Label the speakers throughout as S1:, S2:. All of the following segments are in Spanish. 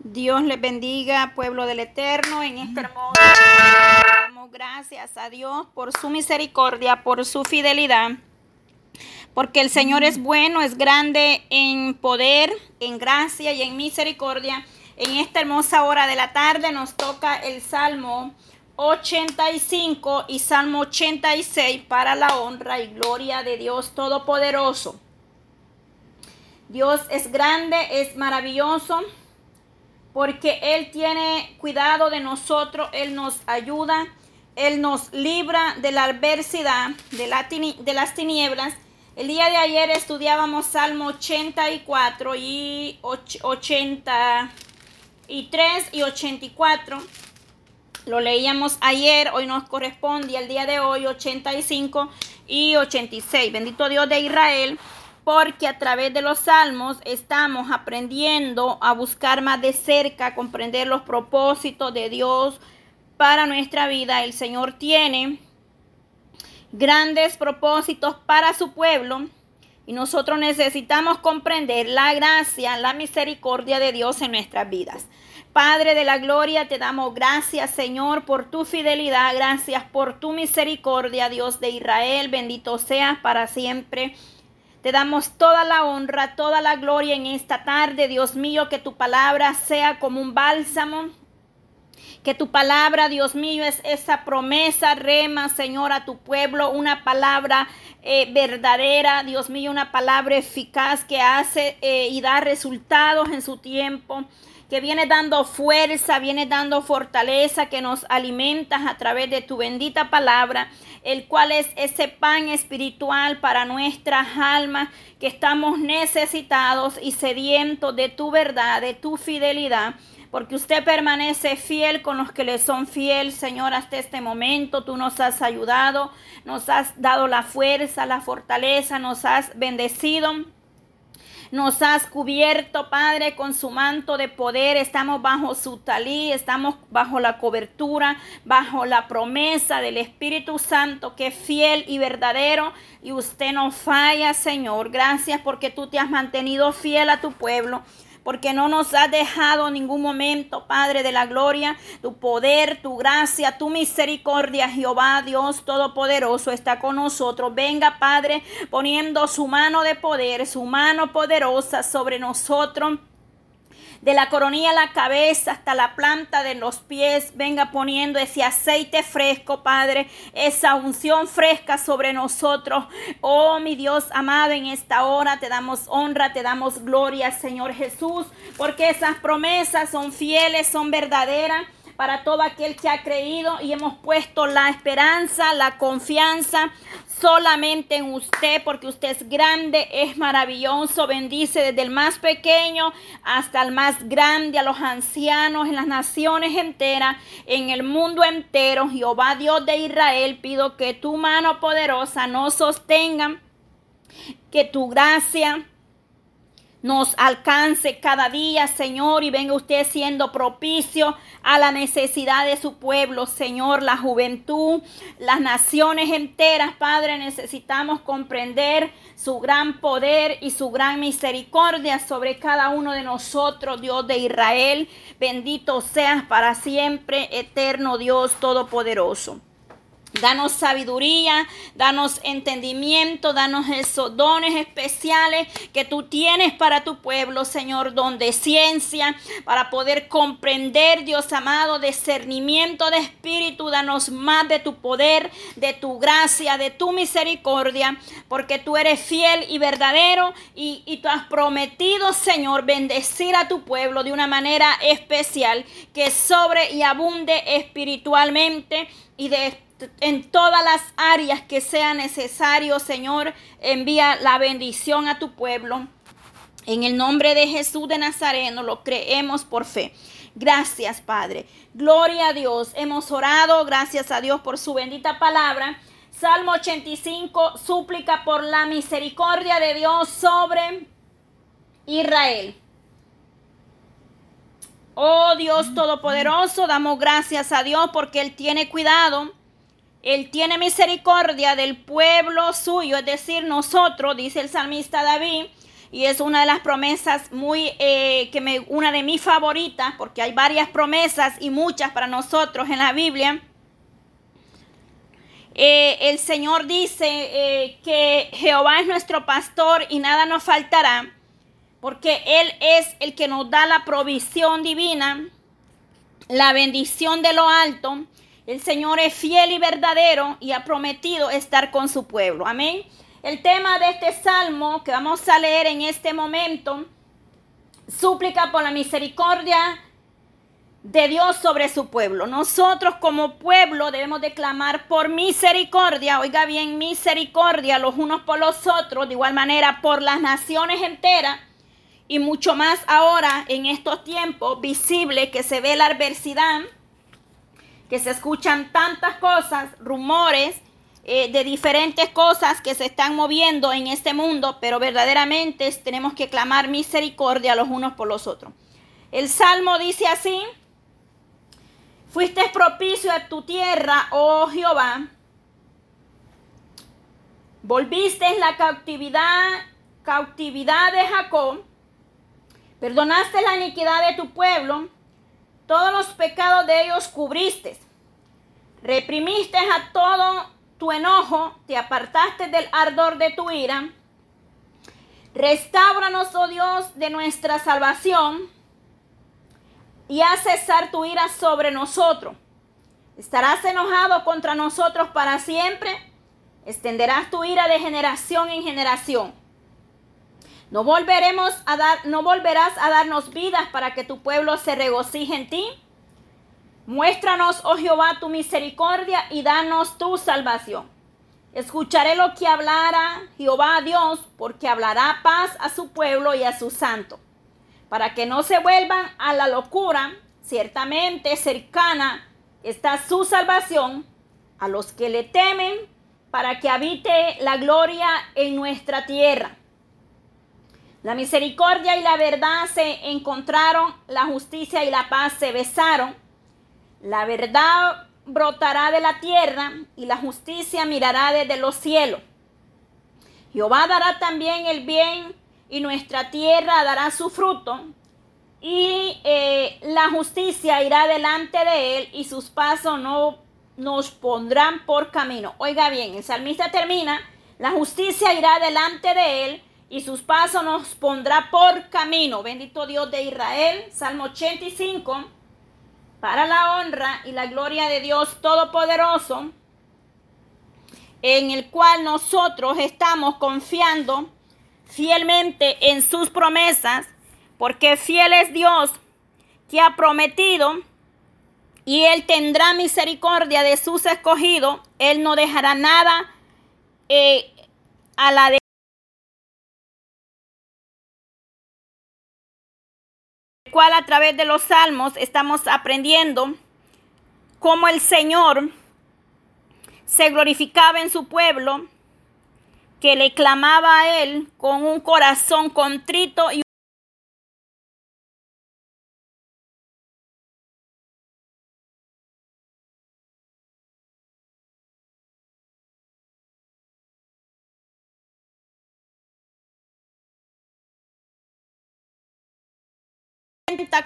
S1: Dios les bendiga, pueblo del Eterno, en este hermoso damos gracias a Dios por su misericordia, por su fidelidad, porque el Señor es bueno, es grande en poder, en gracia y en misericordia. En esta hermosa hora de la tarde nos toca el Salmo 85 y Salmo 86 para la honra y gloria de Dios Todopoderoso. Dios es grande, es maravilloso porque Él tiene cuidado de nosotros, Él nos ayuda, Él nos libra de la adversidad, de, las tinieblas. El día de ayer estudiábamos Salmo 84 y 83 y 84. Lo leíamos ayer, hoy nos corresponde al día de hoy 85 y 86. Bendito Dios de Israel porque a través de los salmos estamos aprendiendo a buscar más de cerca, comprender los propósitos de Dios para nuestra vida. El Señor tiene grandes propósitos para su pueblo y nosotros necesitamos comprender la gracia, la misericordia de Dios en nuestras vidas. Padre de la gloria, te damos gracias, Señor, por tu fidelidad, gracias por tu misericordia, Dios de Israel, bendito seas para siempre. Te damos toda la honra, toda la gloria en esta tarde, Dios mío, que tu palabra sea como un bálsamo. Que tu palabra, Dios mío, es esa promesa, rema, Señor, a tu pueblo, una palabra eh, verdadera, Dios mío, una palabra eficaz que hace eh, y da resultados en su tiempo que viene dando fuerza, viene dando fortaleza, que nos alimentas a través de tu bendita palabra, el cual es ese pan espiritual para nuestras almas, que estamos necesitados y sedientos de tu verdad, de tu fidelidad porque usted permanece fiel con los que le son fiel, Señor, hasta este momento. Tú nos has ayudado, nos has dado la fuerza, la fortaleza, nos has bendecido. Nos has cubierto, Padre, con su manto de poder. Estamos bajo su talí, estamos bajo la cobertura, bajo la promesa del Espíritu Santo que es fiel y verdadero. Y usted no falla, Señor. Gracias porque tú te has mantenido fiel a tu pueblo porque no nos has dejado ningún momento, Padre de la gloria. Tu poder, tu gracia, tu misericordia, Jehová Dios Todopoderoso está con nosotros. Venga, Padre, poniendo su mano de poder, su mano poderosa sobre nosotros de la coronilla a la cabeza hasta la planta de los pies. Venga poniendo ese aceite fresco, Padre, esa unción fresca sobre nosotros. Oh, mi Dios amado, en esta hora te damos honra, te damos gloria, Señor Jesús, porque esas promesas son fieles, son verdaderas para todo aquel que ha creído y hemos puesto la esperanza, la confianza solamente en usted, porque usted es grande, es maravilloso, bendice desde el más pequeño hasta el más grande, a los ancianos en las naciones enteras, en el mundo entero. Jehová Dios de Israel, pido que tu mano poderosa nos sostenga, que tu gracia nos alcance cada día, Señor, y venga usted siendo propicio a la necesidad de su pueblo, Señor, la juventud, las naciones enteras, Padre, necesitamos comprender su gran poder y su gran misericordia sobre cada uno de nosotros, Dios de Israel. Bendito seas para siempre, eterno Dios Todopoderoso. Danos sabiduría, danos entendimiento, danos esos dones especiales que tú tienes para tu pueblo, Señor, don de ciencia, para poder comprender, Dios amado, discernimiento de espíritu, danos más de tu poder, de tu gracia, de tu misericordia, porque tú eres fiel y verdadero y, y tú has prometido, Señor, bendecir a tu pueblo de una manera especial, que sobre y abunde espiritualmente y de en todas las áreas que sea necesario, Señor, envía la bendición a tu pueblo. En el nombre de Jesús de Nazareno lo creemos por fe. Gracias, Padre. Gloria a Dios. Hemos orado. Gracias a Dios por su bendita palabra. Salmo 85, súplica por la misericordia de Dios sobre Israel. Oh Dios Todopoderoso, damos gracias a Dios porque Él tiene cuidado él tiene misericordia del pueblo suyo, es decir, nosotros, dice el salmista David, y es una de las promesas muy, eh, que me, una de mis favoritas, porque hay varias promesas y muchas para nosotros en la Biblia. Eh, el Señor dice eh, que Jehová es nuestro pastor y nada nos faltará, porque Él es el que nos da la provisión divina, la bendición de lo alto. El Señor es fiel y verdadero y ha prometido estar con su pueblo. Amén. El tema de este salmo que vamos a leer en este momento, súplica por la misericordia de Dios sobre su pueblo. Nosotros como pueblo debemos declamar por misericordia, oiga bien, misericordia los unos por los otros, de igual manera por las naciones enteras y mucho más ahora en estos tiempos visible que se ve la adversidad, que se escuchan tantas cosas, rumores eh, de diferentes cosas que se están moviendo en este mundo, pero verdaderamente tenemos que clamar misericordia los unos por los otros. El Salmo dice así, fuiste propicio a tu tierra, oh Jehová, volviste en la cautividad, cautividad de Jacob, perdonaste la iniquidad de tu pueblo, todos los pecados de ellos cubriste, reprimiste a todo tu enojo, te apartaste del ardor de tu ira. Restáuranos, oh Dios, de nuestra salvación y haz cesar tu ira sobre nosotros. ¿Estarás enojado contra nosotros para siempre? Extenderás tu ira de generación en generación. No volveremos a dar, no volverás a darnos vidas para que tu pueblo se regocije en ti. Muéstranos, oh Jehová, tu misericordia y danos tu salvación. Escucharé lo que hablara Jehová Dios, porque hablará paz a su pueblo y a su santo, para que no se vuelvan a la locura. Ciertamente cercana está su salvación a los que le temen, para que habite la gloria en nuestra tierra. La misericordia y la verdad se encontraron, la justicia y la paz se besaron la verdad brotará de la tierra y la justicia mirará desde los cielos. Jehová dará también el bien y nuestra tierra dará su fruto. Y eh, la justicia irá delante de él y sus pasos no nos pondrán por camino. Oiga bien, el salmista termina, la justicia irá delante de él y sus pasos nos pondrá por camino. Bendito Dios de Israel. Salmo 85 para la honra y la gloria de Dios Todopoderoso, en el cual nosotros estamos confiando fielmente en sus promesas, porque fiel es Dios que ha prometido y Él tendrá misericordia de sus escogidos, Él no dejará nada eh, a la a través de los salmos estamos aprendiendo cómo el Señor se glorificaba en su pueblo, que le clamaba a Él con un corazón contrito y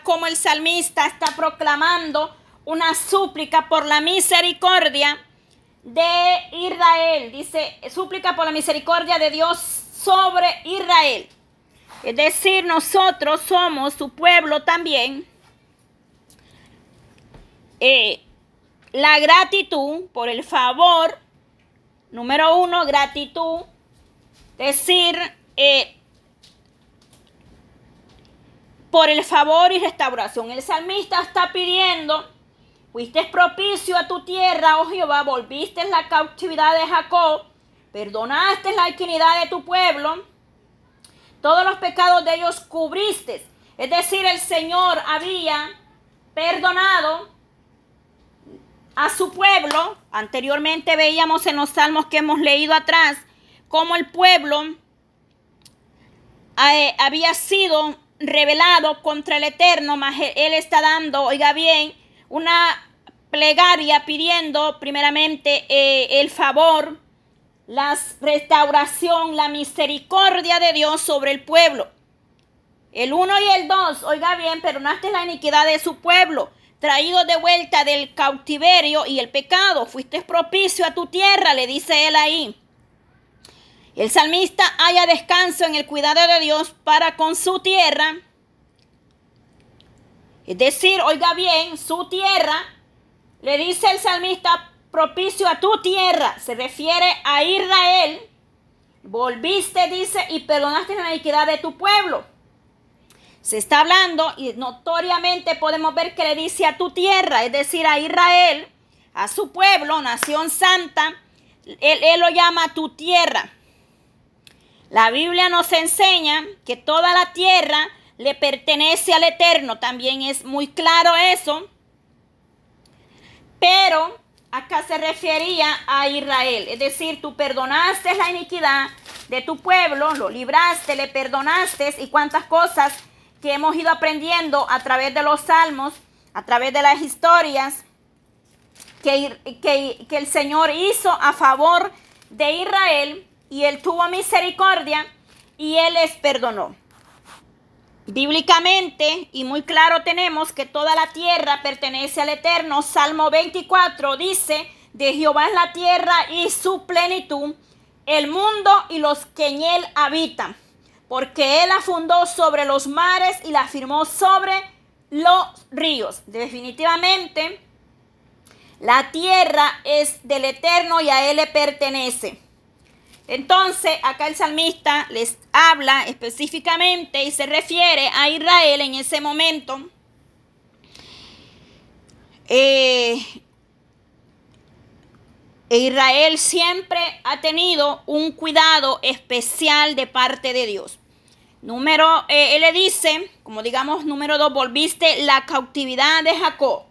S1: como el salmista está proclamando una súplica por la misericordia de Israel. Dice, súplica por la misericordia de Dios sobre Israel. Es decir, nosotros somos su pueblo también. Eh, la gratitud por el favor, número uno, gratitud. Decir, eh, por el favor y restauración. El salmista está pidiendo, fuiste propicio a tu tierra, oh Jehová, volviste la cautividad de Jacob, perdonaste la inquinidad de tu pueblo, todos los pecados de ellos cubriste. Es decir, el Señor había perdonado a su pueblo. Anteriormente veíamos en los salmos que hemos leído atrás cómo el pueblo eh, había sido revelado contra el Eterno, mas Él está dando, oiga bien, una plegaria pidiendo primeramente eh, el favor, la restauración, la misericordia de Dios sobre el pueblo. El 1 y el 2, oiga bien, perdonaste la iniquidad de su pueblo, traído de vuelta del cautiverio y el pecado, fuiste propicio a tu tierra, le dice él ahí. El salmista haya descanso en el cuidado de Dios para con su tierra. Es decir, oiga bien, su tierra, le dice el salmista, propicio a tu tierra, se refiere a Israel. Volviste, dice, y perdonaste la iniquidad de tu pueblo. Se está hablando y notoriamente podemos ver que le dice a tu tierra, es decir, a Israel, a su pueblo, nación santa, él, lo llama tu tierra. La Biblia nos enseña que toda la tierra le pertenece al Eterno, también es muy claro eso. Pero acá se refería a Israel, es decir, tú perdonaste la iniquidad de tu pueblo, lo libraste, le perdonaste y cuántas cosas que hemos ido aprendiendo a través de los salmos, a través de las historias que, que, el Señor hizo a favor de Israel y Él tuvo misericordia y Él les perdonó. Bíblicamente y muy claro tenemos que toda la tierra pertenece al Eterno. Salmo 24 dice, de Jehová es la tierra y su plenitud, el mundo y los que en él habitan porque Él la fundó sobre los mares y la firmó sobre los ríos. Definitivamente, la tierra es del Eterno y a Él le pertenece. Entonces, acá el salmista les habla específicamente y se refiere a Israel en ese momento. Eh, Israel siempre ha tenido un cuidado especial de parte de Dios. Número, eh, él le dice, como digamos, número dos, volviste la cautividad de Jacob.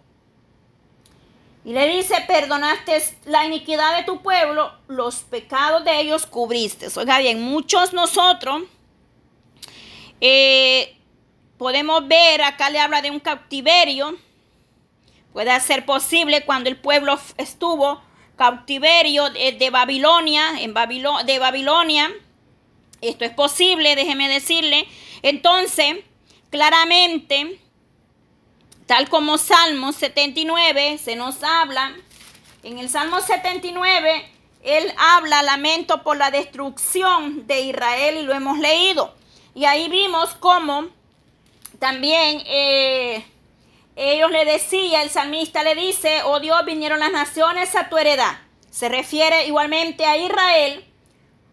S1: Y le dice, perdonaste la iniquidad de tu pueblo, los pecados de ellos cubriste. Oiga bien, muchos nosotros eh, podemos ver, acá le habla de un cautiverio. Puede ser posible cuando el pueblo estuvo cautiverio de, Babilonia, en de Babilonia esto es posible, déjeme decirle. Entonces, claramente, tal como Salmo 79 se nos habla, en el Salmo 79, él habla lamento por la destrucción de Israel y lo hemos leído. Y ahí vimos cómo también eh, ellos le decía, el salmista le dice, oh Dios, vinieron las naciones a tu heredad. Se refiere igualmente a Israel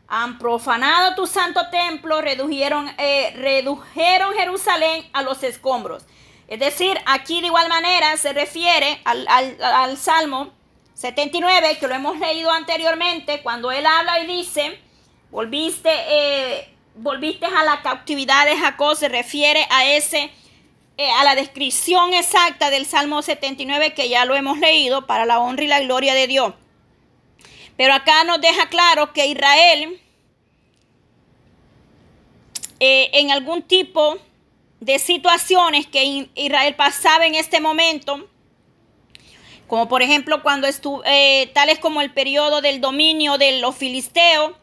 S1: han profanado tu santo templo, redujeron, eh, redujeron Jerusalén a los escombros. Es decir, aquí de igual manera se refiere al, Salmo 79, que lo hemos leído anteriormente, cuando él habla y dice, volviste, eh, volviste a la cautividad de Jacob, se refiere a ese, eh, a la descripción exacta del Salmo 79, que ya lo hemos leído, para la honra y la gloria de Dios. Pero acá nos deja claro que Israel, eh, en algún tipo de situaciones que Israel pasaba en este momento, como por ejemplo cuando estuvo, eh, tales como el periodo del dominio de los filisteos,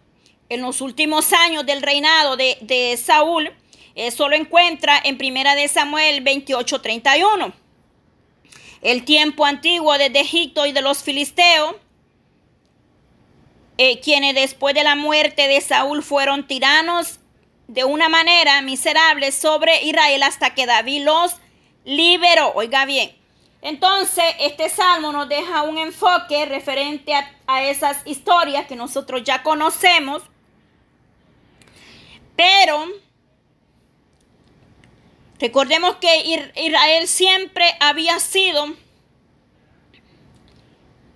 S1: en los últimos años del reinado de, Saúl, eso lo encuentra en Primera de Samuel 28:31. El tiempo antiguo desde Egipto y de los filisteos, eh, quienes después de la muerte de Saúl fueron tiranos de una manera miserable sobre Israel hasta que David los liberó. Oiga bien. Entonces, este salmo nos deja un enfoque referente a, esas historias que nosotros ya conocemos. Pero recordemos que Israel siempre había sido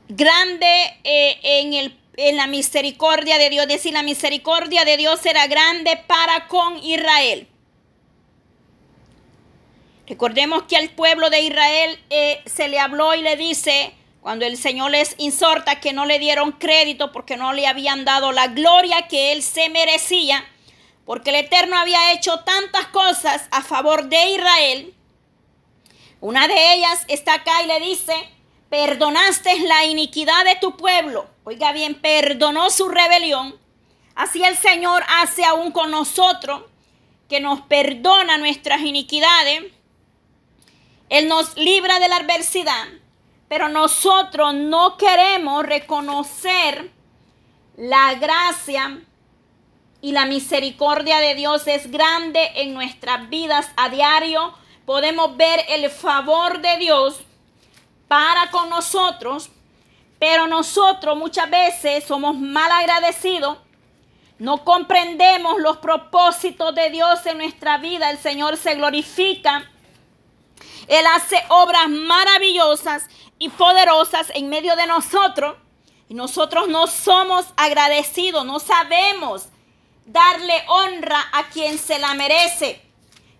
S1: grande eh, en el en la misericordia de Dios. Decir, la misericordia de Dios será grande para con Israel. Recordemos que al pueblo de Israel eh, se le habló y le dice, cuando el Señor les insorta que no le dieron crédito porque no le habían dado la gloria que él se merecía, porque el Eterno había hecho tantas cosas a favor de Israel. Una de ellas está acá y le dice, perdonaste la iniquidad de tu pueblo. Oiga bien, perdonó su rebelión. Así el Señor hace aún con nosotros, que nos perdona nuestras iniquidades. Él nos libra de la adversidad, pero nosotros no queremos reconocer la gracia y la misericordia de Dios es grande en nuestras vidas a diario. Podemos ver el favor de Dios para con nosotros, pero nosotros muchas veces somos mal agradecidos. No comprendemos los propósitos de Dios en nuestra vida. El Señor se glorifica. Él hace obras maravillosas y poderosas en medio de nosotros. Y nosotros no somos agradecidos, no sabemos darle honra a quien se la merece.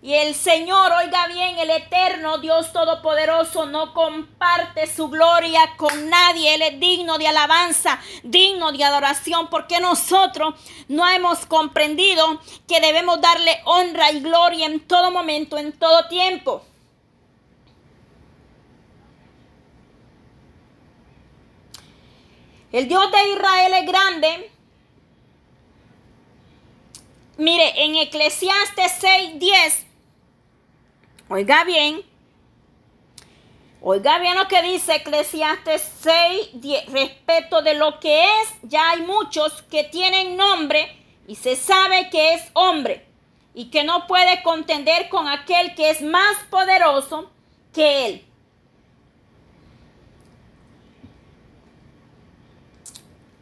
S1: Y el Señor, oiga bien, el eterno Dios Todopoderoso no comparte su gloria con nadie. Él es digno de alabanza, digno de adoración, porque nosotros no hemos comprendido que debemos darle honra y gloria en todo momento, en todo tiempo. El Dios de Israel es grande. Mire, en Eclesiastes 6:10 Oiga bien. Oiga bien lo que dice Eclesiastes 6, 10. Respecto de lo que es, ya hay muchos que tienen nombre y se sabe que es hombre y que no puede contender con aquel que es más poderoso que él.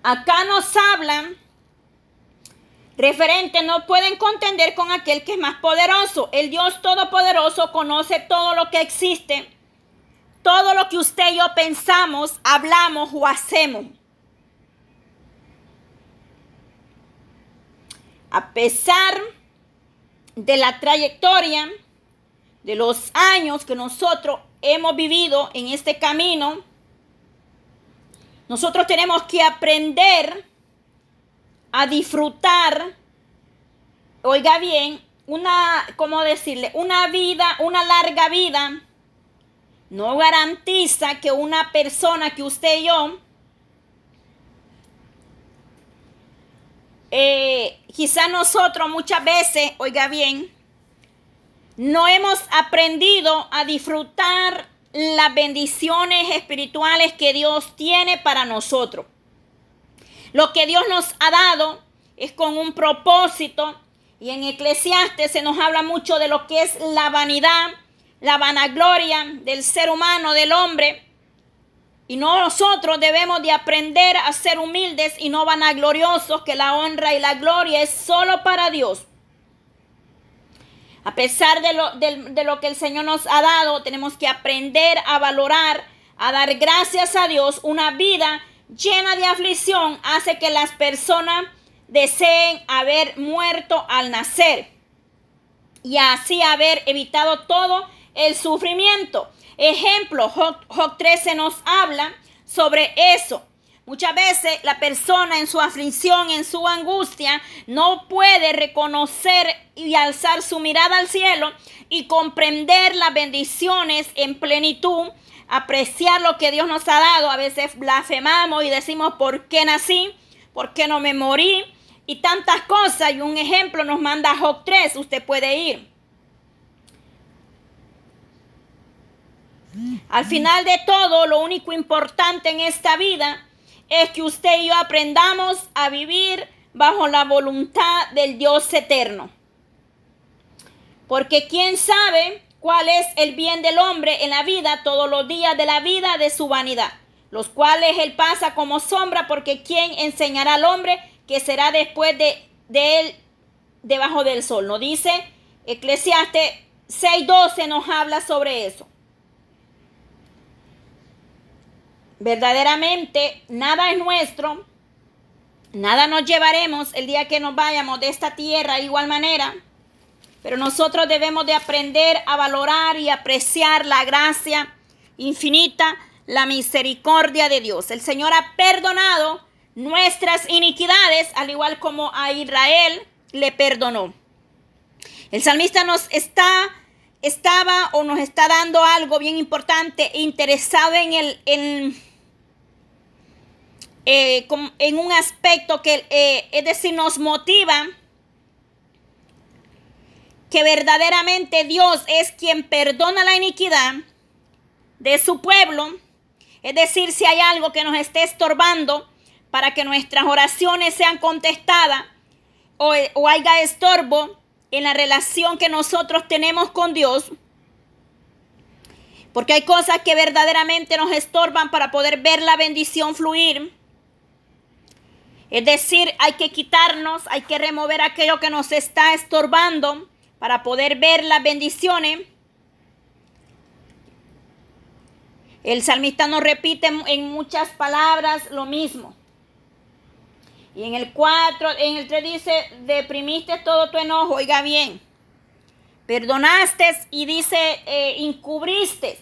S1: Acá nos hablan referente no pueden contender con aquel que es más poderoso. El Dios Todopoderoso conoce todo lo que existe, todo lo que usted y yo pensamos, hablamos o hacemos. A pesar de la trayectoria, de los años que nosotros hemos vivido en este camino, nosotros tenemos que aprender a disfrutar, oiga bien, una, ¿cómo decirle? Una vida, una larga vida, no garantiza que una persona que usted y yo, eh, quizás nosotros muchas veces, oiga bien, no hemos aprendido a disfrutar las bendiciones espirituales que Dios tiene para nosotros. Lo que Dios nos ha dado es con un propósito. Y en Eclesiastes se nos habla mucho de lo que es la vanidad, la vanagloria del ser humano, del hombre. Y nosotros debemos de aprender a ser humildes y no vanagloriosos, que la honra y la gloria es solo para Dios. A pesar de lo, de lo que el Señor nos ha dado, tenemos que aprender a valorar, a dar gracias a Dios, una vida llena de aflicción hace que las personas deseen haber muerto al nacer y así haber evitado todo el sufrimiento. Ejemplo, Job, 13 nos habla sobre eso. Muchas veces la persona en su aflicción, en su angustia, no puede reconocer y alzar su mirada al cielo y comprender las bendiciones en plenitud apreciar lo que Dios nos ha dado. A veces blasfemamos y decimos, ¿por qué nací? ¿Por qué no me morí? Y tantas cosas. Y un ejemplo nos manda Job 3. Usted puede ir. Al final de todo, lo único importante en esta vida es que usted y yo aprendamos a vivir bajo la voluntad del Dios eterno. Porque quién sabe cuál es el bien del hombre en la vida todos los días de la vida de su vanidad, los cuales él pasa como sombra, porque ¿quién enseñará al hombre que será después de, él debajo del sol? ¿No dice? Eclesiastes 6.12 nos habla sobre eso. Verdaderamente, nada es nuestro, nada nos llevaremos el día que nos vayamos de esta tierra de igual manera. Pero nosotros debemos de aprender a valorar y apreciar la gracia infinita, la misericordia de Dios. El Señor ha perdonado nuestras iniquidades, al igual como a Israel le perdonó. El salmista nos está estaba o nos está dando algo bien importante, interesado en el, en, eh, en un aspecto que, eh, es decir, nos motiva que verdaderamente Dios es quien perdona la iniquidad de su pueblo. Es decir, si hay algo que nos esté estorbando para que nuestras oraciones sean contestadas o, o haya estorbo, en la relación que nosotros tenemos con Dios. Porque hay cosas que verdaderamente nos estorban para poder ver la bendición fluir. Es decir, hay que quitarnos, hay que remover aquello que nos está estorbando para poder ver las bendiciones. El salmista nos repite en muchas palabras lo mismo. Y en el 4, en el 3 dice, deprimiste todo tu enojo, oiga bien. Perdonaste y dice, eh, encubriste.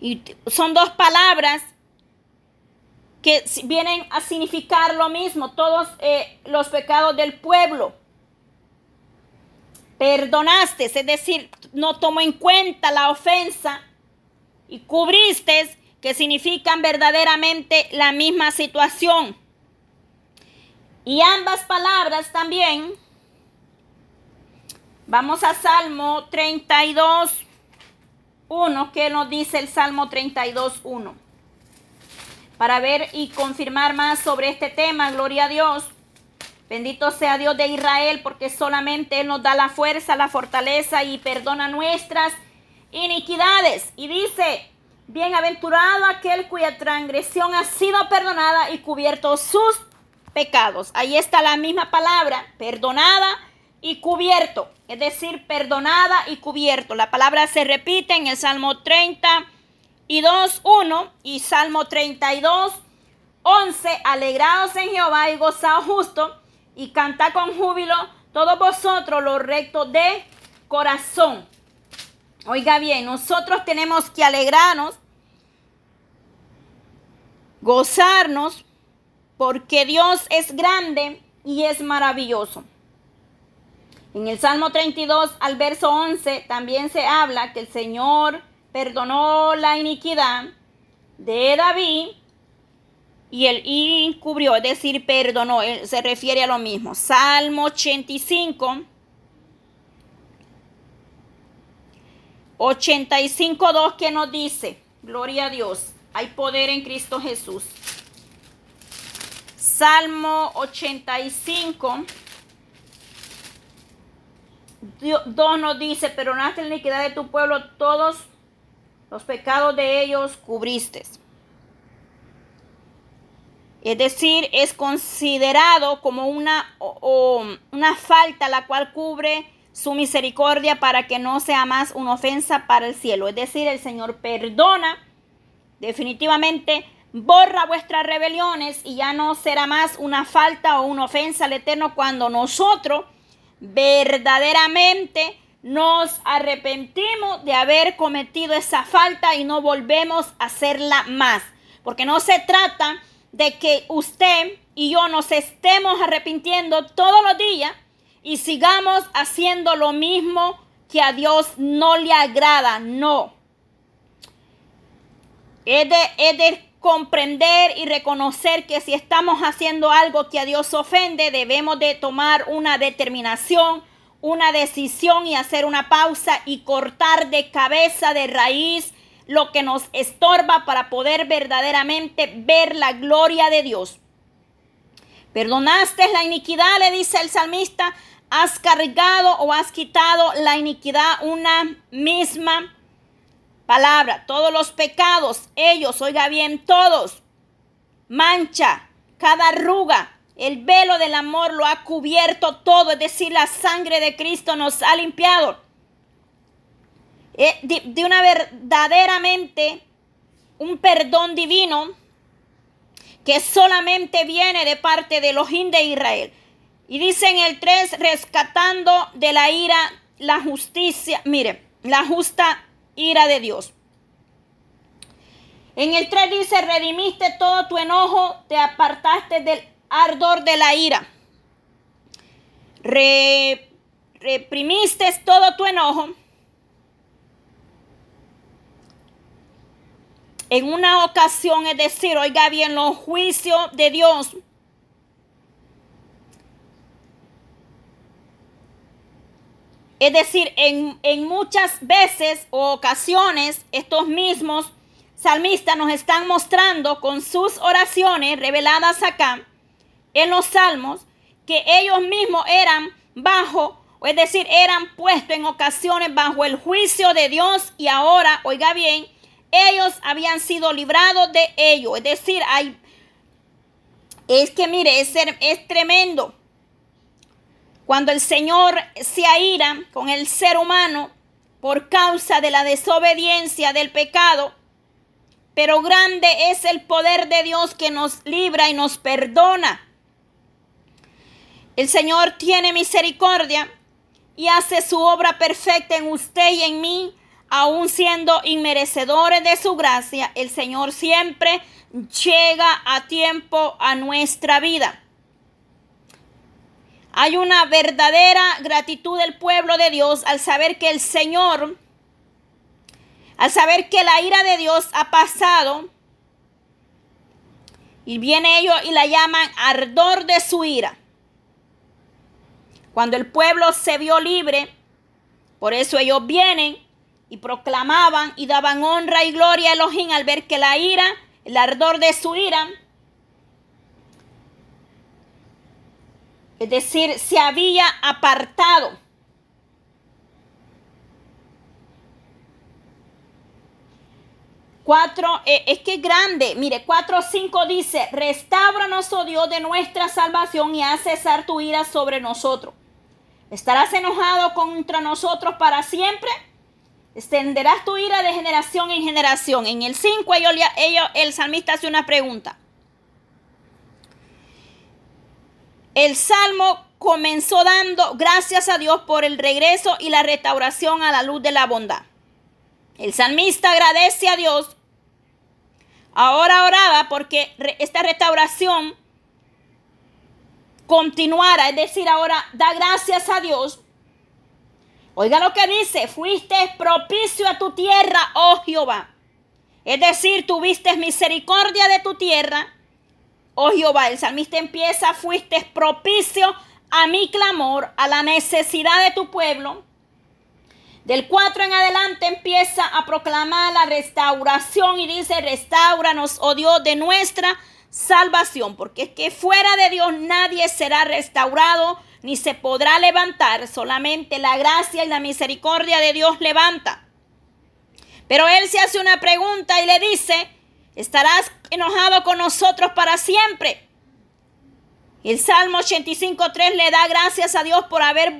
S1: Y son dos palabras que vienen a significar lo mismo, todos eh, los pecados del pueblo. Perdonaste, es decir, no tomó en cuenta la ofensa y cubriste, que significan verdaderamente la misma situación. Y ambas palabras también. Vamos a Salmo 32, 1, que nos dice el Salmo 32, 1. Para ver y confirmar más sobre este tema, gloria a Dios. Bendito sea Dios de Israel, porque solamente Él nos da la fuerza, la fortaleza y perdona nuestras iniquidades. Y dice, bienaventurado aquel cuya transgresión ha sido perdonada y cubierto sus pecados. Ahí está la misma palabra, perdonada y cubierto. Es decir, perdonada y cubierto. La palabra se repite en el Salmo 32, 1 y Salmo 32, 11. Alegraos en Jehová y gozaos justo y cantad con júbilo todos vosotros los rectos de corazón. Oiga bien, nosotros tenemos que alegrarnos, gozarnos, porque Dios es grande y es maravilloso. En el Salmo 32 al verso 11 también se habla que el Señor perdonó la iniquidad de David y el encubrió, es decir, perdonó, se refiere a lo mismo. Salmo 85, 85, 2 que nos dice, gloria a Dios, hay poder en Cristo Jesús. Salmo 85. Dios nos dice, pero nace la iniquidad de tu pueblo, todos los pecados de ellos cubriste. Es decir, es considerado como una, una falta la cual cubre su misericordia para que no sea más una ofensa para el cielo. Es decir, el Señor perdona definitivamente borra vuestras rebeliones y ya no será más una falta o una ofensa al Eterno cuando nosotros verdaderamente nos arrepentimos de haber cometido esa falta y no volvemos a hacerla más. Porque no se trata de que usted y yo nos estemos arrepintiendo todos los días y sigamos haciendo lo mismo que a Dios no le agrada. No. Es de, es de comprender y reconocer que si estamos haciendo algo que a Dios ofende, debemos de tomar una determinación, una decisión y hacer una pausa y cortar de cabeza, de raíz, lo que nos estorba para poder verdaderamente ver la gloria de Dios. Perdonaste la iniquidad, le dice el salmista, has cargado o has quitado la iniquidad una misma palabra, todos los pecados, ellos, oiga bien, todos, mancha, cada arruga, el velo del amor lo ha cubierto todo, es decir, la sangre de Cristo nos ha limpiado. Eh, de, una verdaderamente un perdón divino que solamente viene de parte de los de Israel. Y dice en el 3, rescatando de la ira la justicia, mire, la justa ira de Dios. En el 3 dice, redimiste todo tu enojo, te apartaste del ardor de la ira. reprimiste todo tu enojo, en una ocasión, es decir, oiga bien, los juicios de Dios. Es decir, en, en, muchas veces o ocasiones estos mismos salmistas nos están mostrando con sus oraciones reveladas acá en los salmos que ellos mismos eran bajo, es decir, eran puestos en ocasiones bajo el juicio de Dios y ahora, oiga bien, ellos habían sido librados de ello. Es decir, hay, es que mire, es, es tremendo. Cuando el Señor se aira con el ser humano por causa de la desobediencia del pecado, pero grande es el poder de Dios que nos libra y nos perdona. El Señor tiene misericordia y hace su obra perfecta en usted y en mí, aun siendo inmerecedores de su gracia. El Señor siempre llega a tiempo a nuestra vida. Hay una verdadera gratitud del pueblo de Dios al saber que el Señor, al saber que la ira de Dios ha pasado, y viene ellos y la llaman ardor de su ira. Cuando el pueblo se vio libre, por eso ellos vienen y proclamaban y daban honra y gloria a Elohim al ver que la ira, el ardor de su ira, es decir, se había apartado. Cuatro, eh, es que grande. Mire, cuatro cinco dice, restauranos, oh Dios, de nuestra salvación y haz cesar tu ira sobre nosotros. ¿Estarás enojado contra nosotros para siempre? Extenderás tu ira de generación en generación. En el 5 ellos, el salmista hace una pregunta. El salmo comenzó dando gracias a Dios por el regreso y la restauración a la luz de la bondad. El salmista agradece a Dios. Ahora oraba porque esta restauración continuara, es decir, ahora da gracias a Dios. Oiga lo que dice, fuiste propicio a tu tierra, oh Jehová. Es decir, tuviste misericordia de tu tierra Oh Jehová, el salmista empieza, fuiste propicio a mi clamor, a la necesidad de tu pueblo. Del 4 en adelante empieza a proclamar la restauración y dice, restauranos, oh Dios, de nuestra salvación, porque es que fuera de Dios nadie será restaurado ni se podrá levantar, solamente la gracia y la misericordia de Dios levanta. Pero él se hace una pregunta y le dice, ¿Estarás enojado con nosotros para siempre? El Salmo 85.3 le da gracias a Dios por haber,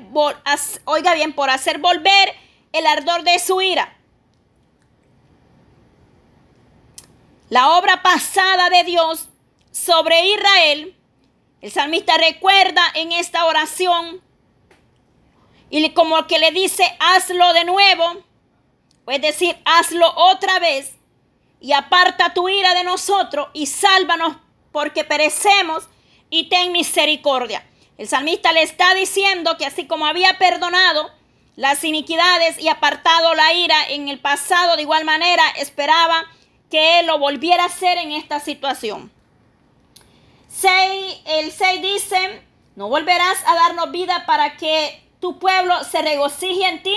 S1: oiga bien, por hacer volver el ardor de su ira. La obra pasada de Dios sobre Israel, el salmista recuerda en esta oración y como que le dice, hazlo de nuevo, es decir, hazlo otra vez y aparta tu ira de nosotros y sálvanos porque perecemos y ten misericordia. El salmista le está diciendo que así como había perdonado las iniquidades y apartado la ira en el pasado, de igual manera esperaba que él lo volviera a hacer en esta situación. El 6 dice, no volverás a darnos vida para que tu pueblo se regocije en ti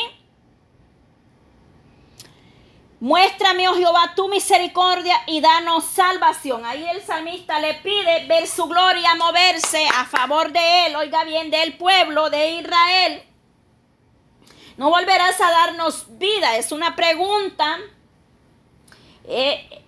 S1: Muéstrame, oh Jehová, tu misericordia y danos salvación. Ahí el salmista le pide ver su gloria moverse a favor de él, oiga bien, del pueblo de Israel. No volverás a darnos vida, es una pregunta. Eh,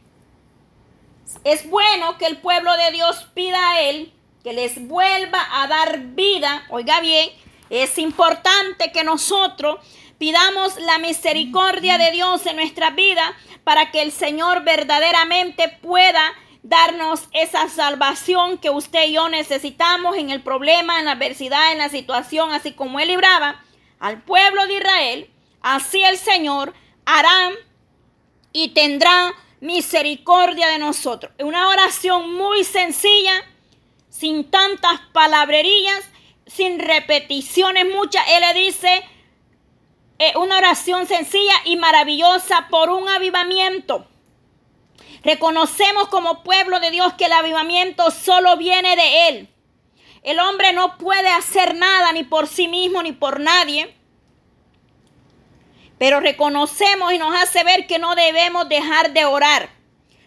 S1: es bueno que el pueblo de Dios pida a él que les vuelva a dar vida, oiga bien, es importante que nosotros Pidamos la misericordia de Dios en nuestra vida para que el Señor verdaderamente pueda darnos esa salvación que usted y yo necesitamos en el problema, en la adversidad, en la situación, así como Él libraba al pueblo de Israel. Así el Señor hará y tendrá misericordia de nosotros. Una oración muy sencilla, sin tantas palabrerías, sin repeticiones muchas. Él le dice una oración sencilla y maravillosa por un avivamiento. Reconocemos como pueblo de Dios que el avivamiento solo viene de Él. El hombre no puede hacer nada ni por sí mismo ni por nadie. Pero reconocemos y nos hace ver que no debemos dejar de orar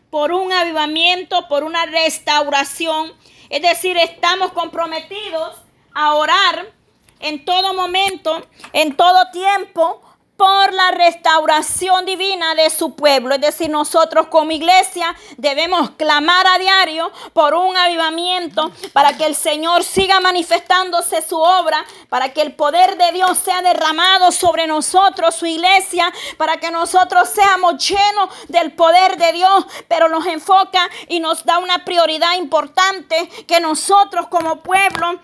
S1: por un avivamiento, por una restauración. Es decir, estamos comprometidos a orar en todo momento, en todo tiempo, por la restauración divina de su pueblo. Es decir, nosotros como iglesia debemos clamar a diario por un avivamiento para que el Señor siga manifestándose su obra, para que el poder de Dios sea derramado sobre nosotros, su iglesia, para que nosotros seamos llenos del poder de Dios, pero nos enfoca y nos da una prioridad importante que nosotros como pueblo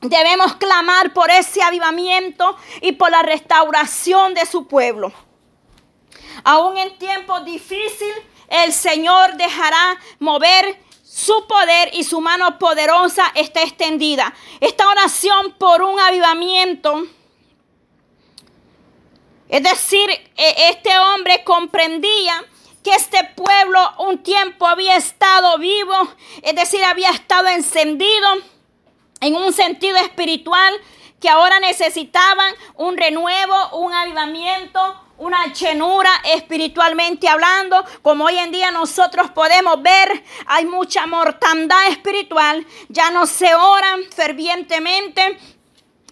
S1: Debemos clamar por ese avivamiento y por la restauración de su pueblo. Aún en tiempos difíciles, el Señor dejará mover su poder y su mano poderosa está extendida. Esta oración por un avivamiento, es decir, e, este hombre comprendía que este pueblo un tiempo había estado vivo, es decir, había estado encendido en un sentido espiritual que ahora necesitaban un renuevo, un avivamiento, una llenura espiritualmente hablando, como hoy en día nosotros podemos ver, hay mucha mortandad espiritual, ya no se oran fervientemente,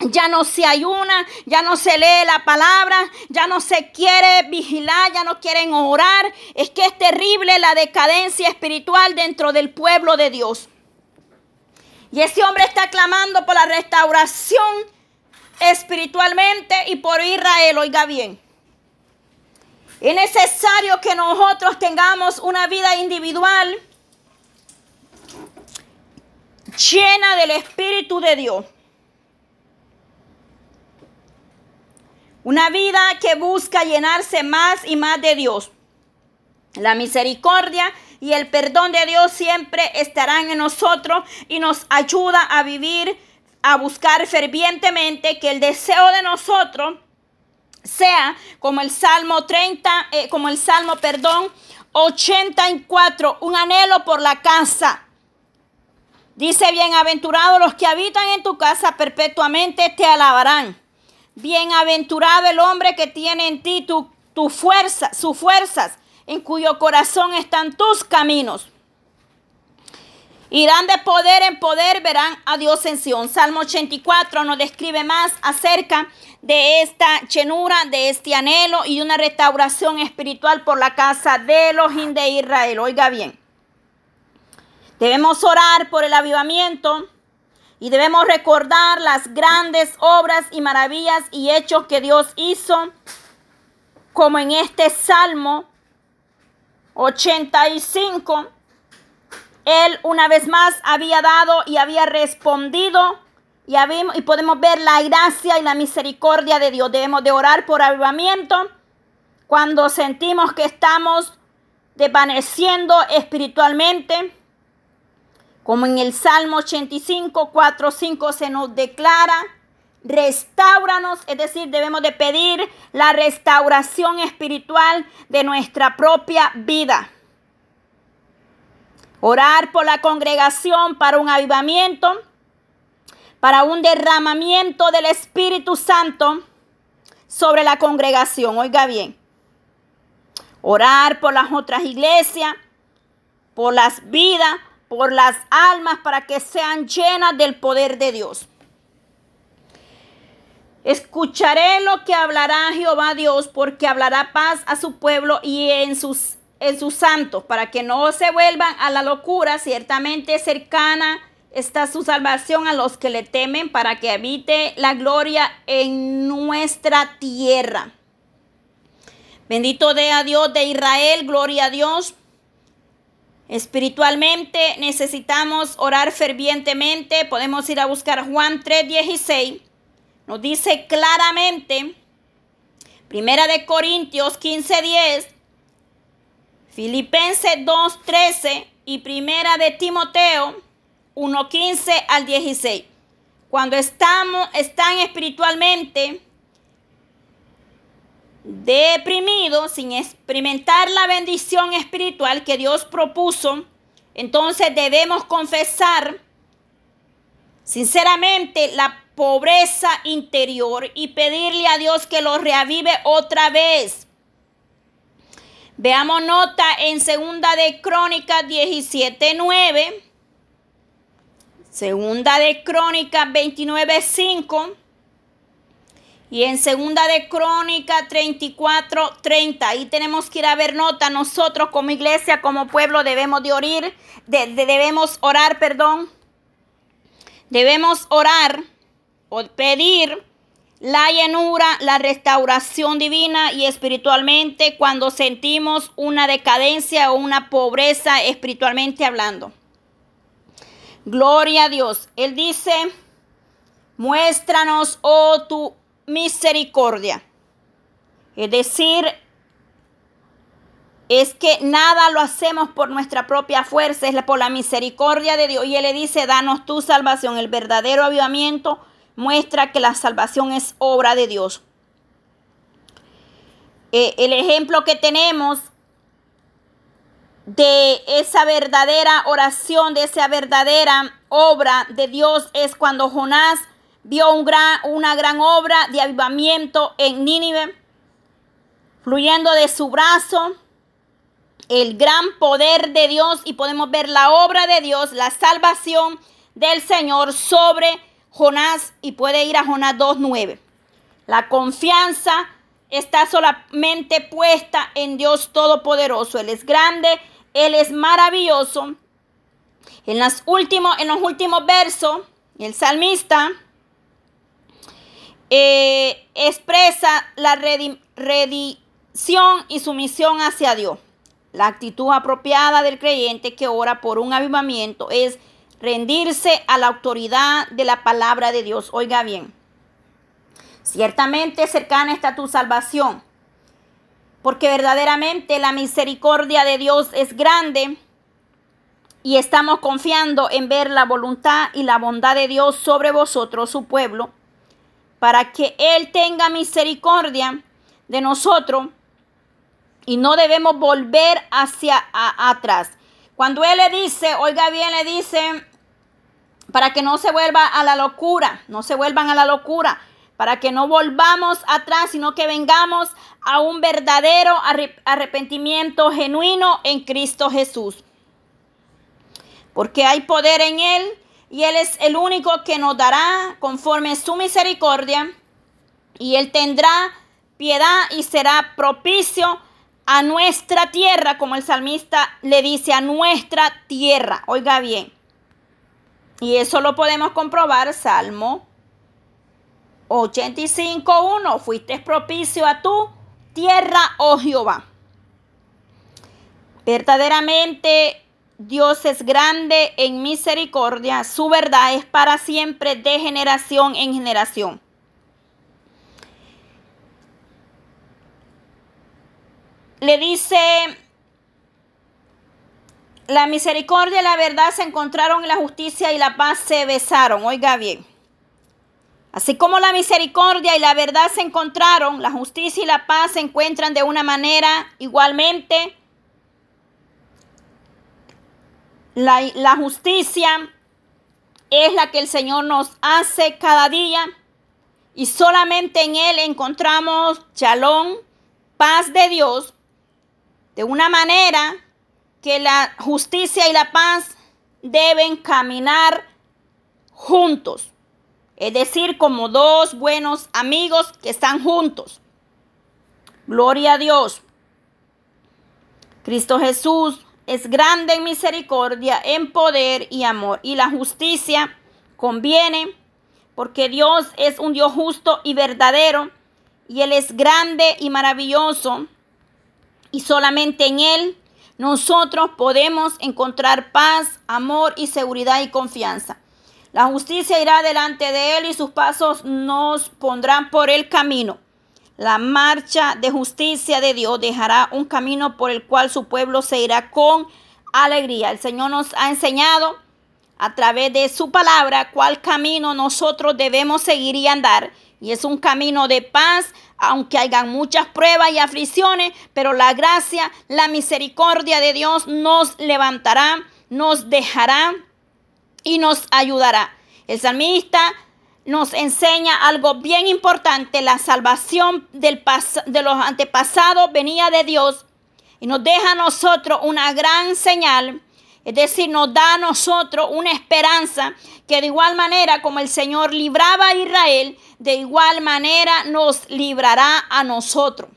S1: ya no se ayuna, ya no se lee la palabra, ya no se quiere vigilar, ya no quieren orar. Es que es terrible la decadencia espiritual dentro del pueblo de Dios. Y ese hombre está clamando por la restauración espiritualmente y por Israel, oiga bien. Es necesario que nosotros tengamos una vida individual llena del Espíritu de Dios. Una vida que busca llenarse más y más de Dios. La misericordia y el perdón de Dios siempre estarán en nosotros y nos ayuda a vivir, a buscar fervientemente que el deseo de nosotros sea como el Salmo 30, eh, como el Salmo, perdón, 84, un anhelo por la casa. Dice, bienaventurados los que habitan en tu casa perpetuamente te alabarán. Bienaventurado el hombre que tiene en ti tu, tu fuerza, sus fuerzas en cuyo corazón están tus caminos. Irán de poder en poder, verán a Dios en Sion. Salmo 84 nos describe más acerca de esta llenura, de este anhelo y una restauración espiritual por la casa de Elohim de Israel. Oiga bien, debemos orar por el avivamiento y debemos recordar las grandes obras y maravillas y hechos que Dios hizo, como en este salmo 85, él una vez más había dado y había respondido y, y podemos ver la gracia y la misericordia de Dios. Debemos de orar por avivamiento cuando sentimos que estamos desvaneciendo espiritualmente. Como en el Salmo 85, 4, 5 se nos declara restauranos, es decir, debemos de pedir la restauración espiritual de nuestra propia vida. Orar por la congregación para un avivamiento, para un derramamiento del Espíritu Santo sobre la congregación. Oiga bien. Orar por las otras iglesias, por las vidas, por las almas, para que sean llenas del poder de Dios. Escucharé lo que hablará Jehová Dios, porque hablará paz a su pueblo y en sus, en sus santos, para que no se vuelvan a la locura. Ciertamente cercana está su salvación a los que le temen, para que habite la gloria en nuestra tierra. Bendito a Dios de Israel, gloria a Dios. Espiritualmente necesitamos orar fervientemente. Podemos ir a buscar Juan 3:16 nos dice claramente, Primera de Corintios 15:10, Filipenses 2:13 y Primera de Timoteo 1:15 al 16. cuando estamos, están espiritualmente deprimidos, sin experimentar la bendición espiritual que Dios propuso, entonces debemos confesar sinceramente la pobreza interior y pedirle a Dios que lo reavive otra vez. Veamos nota en segunda de Crónicas 17:9. Segunda de Crónicas 29:5 y en segunda de Crónicas 34:30. Ahí tenemos que ir a ver nota. Nosotros como iglesia, como pueblo debemos de orar, debemos orar, perdón. Debemos orar pedir la llenura, la restauración divina y espiritualmente cuando sentimos una decadencia o una pobreza espiritualmente hablando. Gloria a Dios. Él dice, muéstranos, oh tu misericordia. Es decir, es que nada lo hacemos por nuestra propia fuerza, es por la misericordia de Dios. Y Él le dice, danos tu salvación. El verdadero avivamiento muestra que la salvación es obra de Dios. Eh, el ejemplo que tenemos de esa verdadera oración, de esa verdadera obra de Dios es cuando Jonás vio una gran obra de avivamiento en Nínive, fluyendo de su brazo el gran poder de Dios y podemos ver la obra de Dios, la salvación del Señor sobre Jonás y puede ir a Jonás 2.9. La confianza está solamente puesta en Dios Todopoderoso. Él es grande, Él es maravilloso. En, en los últimos versos, el salmista eh, expresa la redición y sumisión hacia Dios. La actitud apropiada del creyente que ora por un avivamiento es rendirse a la autoridad de la palabra de Dios. Oiga bien, ciertamente cercana está tu salvación, porque verdaderamente la misericordia de Dios es grande y estamos confiando en ver la voluntad y la bondad de Dios sobre vosotros, su pueblo, para que Él tenga misericordia de nosotros y no debemos volver hacia atrás. Cuando Él le dice, oiga bien, le dice, para que no se vuelva a la locura, no se vuelvan a la locura, para que no volvamos atrás, sino que vengamos a un verdadero arrepentimiento genuino en Cristo Jesús. Porque hay poder en Él y Él es el único que nos dará conforme su misericordia y Él tendrá piedad y será propicio a nuestra tierra, como el salmista le dice, a nuestra tierra. Oiga bien. Y eso lo podemos comprobar, Salmo 85.1. Fuiste propicio a tu tierra, oh Jehová. Verdaderamente Dios es grande en misericordia, su verdad es para siempre de generación en generación. Le dice la misericordia y la verdad se encontraron y la justicia y la paz se besaron. Oiga bien. Así como la misericordia y la verdad se encontraron, la justicia y la paz se encuentran de una manera igualmente. La, la justicia es la que el Señor nos hace cada día y solamente en Él encontramos chalón, paz de Dios, de una manera que la justicia y la paz deben caminar juntos. Es decir, como dos buenos amigos que están juntos. Gloria a Dios. Cristo Jesús es grande en misericordia, en poder y amor. Y la justicia conviene porque Dios es un Dios justo y verdadero. Y Él es grande y maravilloso. Y solamente en Él nosotros podemos encontrar paz, amor y seguridad y confianza. La justicia irá delante de él y sus pasos nos pondrán por el camino. La marcha de justicia de Dios dejará un camino por el cual su pueblo se irá con alegría. El Señor nos ha enseñado a través de su palabra cuál camino nosotros debemos seguir y andar. Y es un camino de paz, aunque hayan muchas pruebas y aflicciones, pero la gracia, la misericordia de Dios nos levantará, nos dejará y nos ayudará. El salmista nos enseña algo bien importante, la salvación del de los antepasados venía de Dios y nos deja a nosotros una gran señal, es decir, nos da a nosotros una esperanza que de igual manera como el Señor libraba a Israel, de igual manera nos librará a nosotros.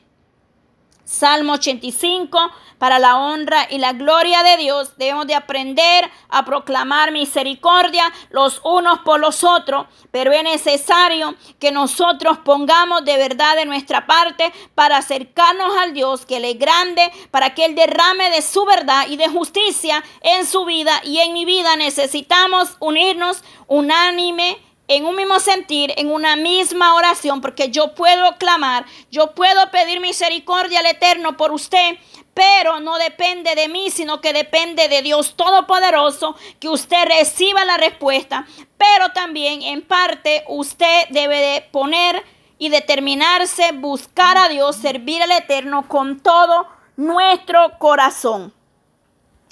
S1: Salmo 85, para la honra y la gloria de Dios, debemos de aprender a proclamar misericordia los unos por los otros, pero es necesario que nosotros pongamos de verdad de nuestra parte para acercarnos al Dios que Él es grande, para que Él derrame de su verdad y de justicia en su vida y en mi vida. Necesitamos unirnos unánime en un mismo sentir, en una misma oración, porque yo puedo clamar, yo puedo pedir misericordia al Eterno por usted, pero no depende de mí, sino que depende de Dios Todopoderoso, que usted reciba la respuesta, pero también en parte usted debe de poner y determinarse, buscar a Dios, servir al Eterno con todo nuestro corazón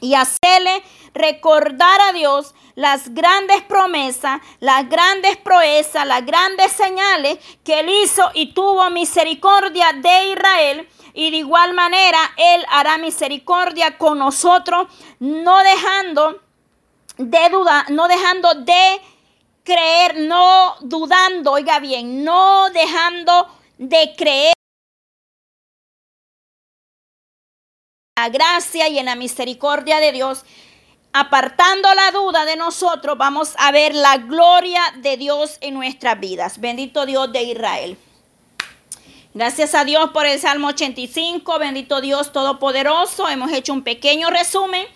S1: y hacerle recordar a Dios las grandes promesas, las grandes proezas, las grandes señales que él hizo y tuvo misericordia de Israel. Y de igual manera, Él hará misericordia con nosotros, no dejando de dudar, no dejando de creer, no dudando, oiga bien, no dejando de creer. La gracia y en la misericordia de Dios apartando la duda de nosotros, vamos a ver la gloria de Dios en nuestras vidas. Bendito Dios de Israel. Gracias a Dios por el Salmo 85, bendito Dios Todopoderoso. Hemos hecho un pequeño resumen.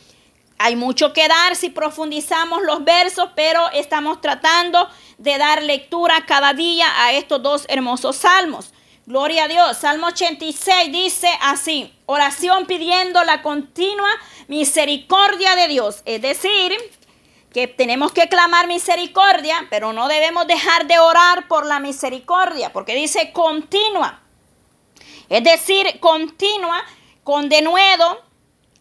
S1: Hay mucho que dar si profundizamos los versos, pero estamos tratando de dar lectura cada día a estos dos hermosos salmos. Gloria a Dios. Salmo 86 dice así, oración pidiendo la continua misericordia de Dios. Es decir, que tenemos que clamar misericordia, pero no debemos dejar de orar por la misericordia, porque dice continua. Es decir, continua, con denuedo,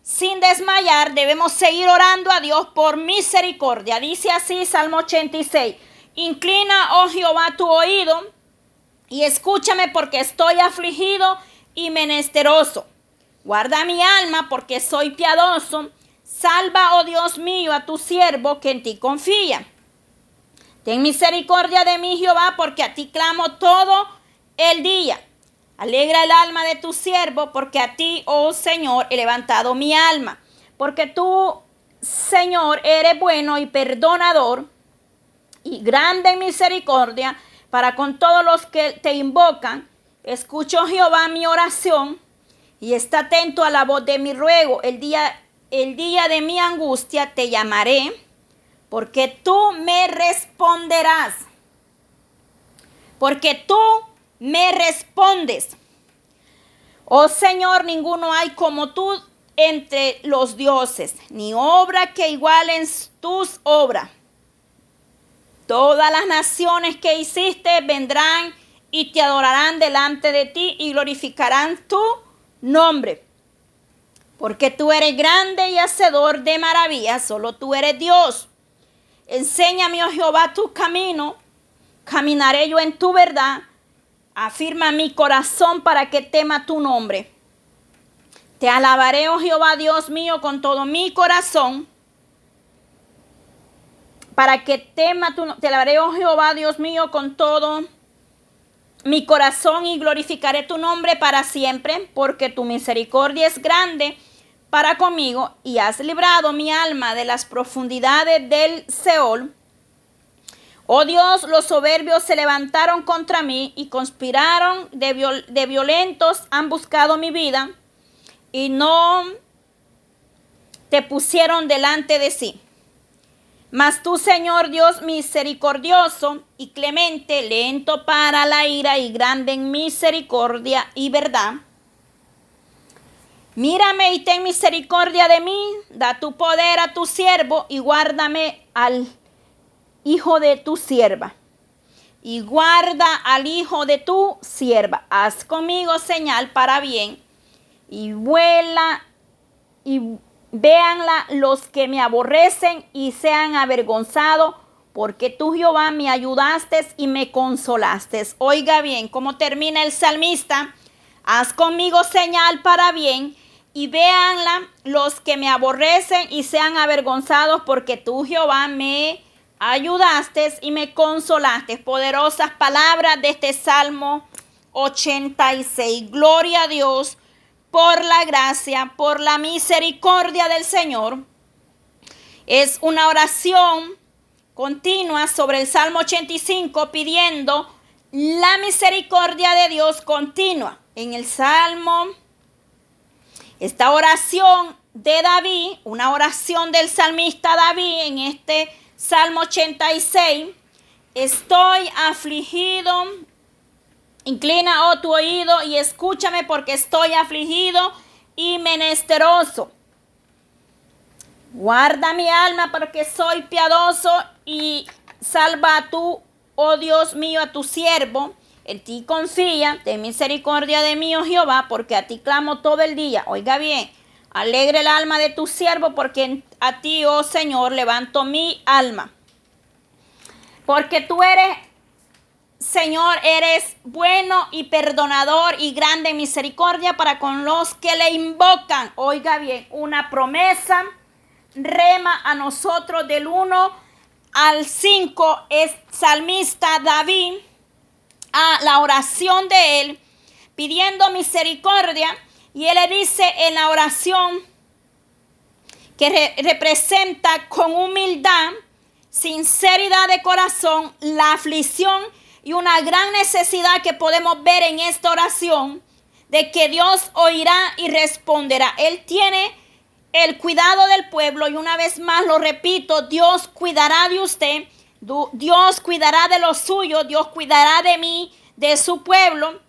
S1: sin desmayar, debemos seguir orando a Dios por misericordia. Dice así Salmo 86, inclina, oh Jehová, tu oído y escúchame porque estoy afligido y menesteroso. Guarda mi alma porque soy piadoso. Salva, oh Dios mío, a tu siervo que en ti confía. Ten misericordia de mí, Jehová, porque a ti clamo todo el día. Alegra el alma de tu siervo, porque a ti, oh Señor, he levantado mi alma. Porque tú, Señor, eres bueno y perdonador y grande en misericordia para con todos los que te invocan. Escucho Jehová mi oración y está atento a la voz de mi ruego. El día, el día de mi angustia te llamaré, porque tú me responderás. Porque tú me respondes. Oh Señor, ninguno hay como tú entre los dioses, ni obra que igualen tus obras. Todas las naciones que hiciste vendrán y te adorarán delante de ti y glorificarán tu nombre. Porque tú eres grande y hacedor de maravillas, solo tú eres Dios. Enséñame, oh Jehová, tu camino, caminaré yo en tu verdad. Afirma mi corazón para que tema tu nombre. Te alabaré, oh Jehová, Dios mío, con todo mi corazón para que tema tu te alabaré, oh Jehová, Dios mío, con todo mi corazón y glorificaré tu nombre para siempre, porque tu misericordia es grande para conmigo y has librado mi alma de las profundidades del Seol. Oh Dios, los soberbios se levantaron contra mí y conspiraron de, de violentos, han buscado mi vida y no te pusieron delante de sí. Mas tú, Señor Dios misericordioso y clemente, lento para la ira y grande en misericordia y verdad, mírame y ten misericordia de mí, da tu poder a tu siervo y guárdame al hijo de tu sierva y guarda al hijo de tu sierva. Haz conmigo señal para bien y vuela y véanla los que me aborrecen y sean avergonzados, porque tú Jehová me ayudaste y me consolaste. Oiga bien, cómo termina el salmista. Haz conmigo señal para bien y véanla los que me aborrecen y sean avergonzados, porque tú Jehová me ayudaste y me consolaste. Poderosas palabras de este Salmo 86. Gloria a Dios por la gracia, por la misericordia del Señor. Es una oración continua sobre el Salmo 85 pidiendo la misericordia de Dios continua. En el Salmo, esta oración de David, una oración del salmista David en este Salmo 86, estoy afligido. Inclina oh, tu oído y escúchame porque estoy afligido y menesteroso. Guarda mi alma porque soy piadoso y salva a tú, oh Dios mío, a tu siervo. En ti confía, ten misericordia de mí, oh Jehová, porque a ti clamo todo el día. Oiga bien, Alegre el alma de tu siervo, porque a ti, oh Señor, levanto mi alma. Porque tú eres, Señor, eres bueno y perdonador y grande misericordia para con los que le invocan. Oiga bien, una promesa rema a nosotros del 1 al 5 es salmista David a la oración de él pidiendo misericordia y él le dice en la oración que representa con humildad, sinceridad de corazón, la aflicción y una gran necesidad que podemos ver en esta oración de que Dios oirá y responderá. Él tiene el cuidado del pueblo y una vez más lo repito, Dios cuidará de usted, Dios cuidará de los suyos, Dios cuidará de mí, de su pueblo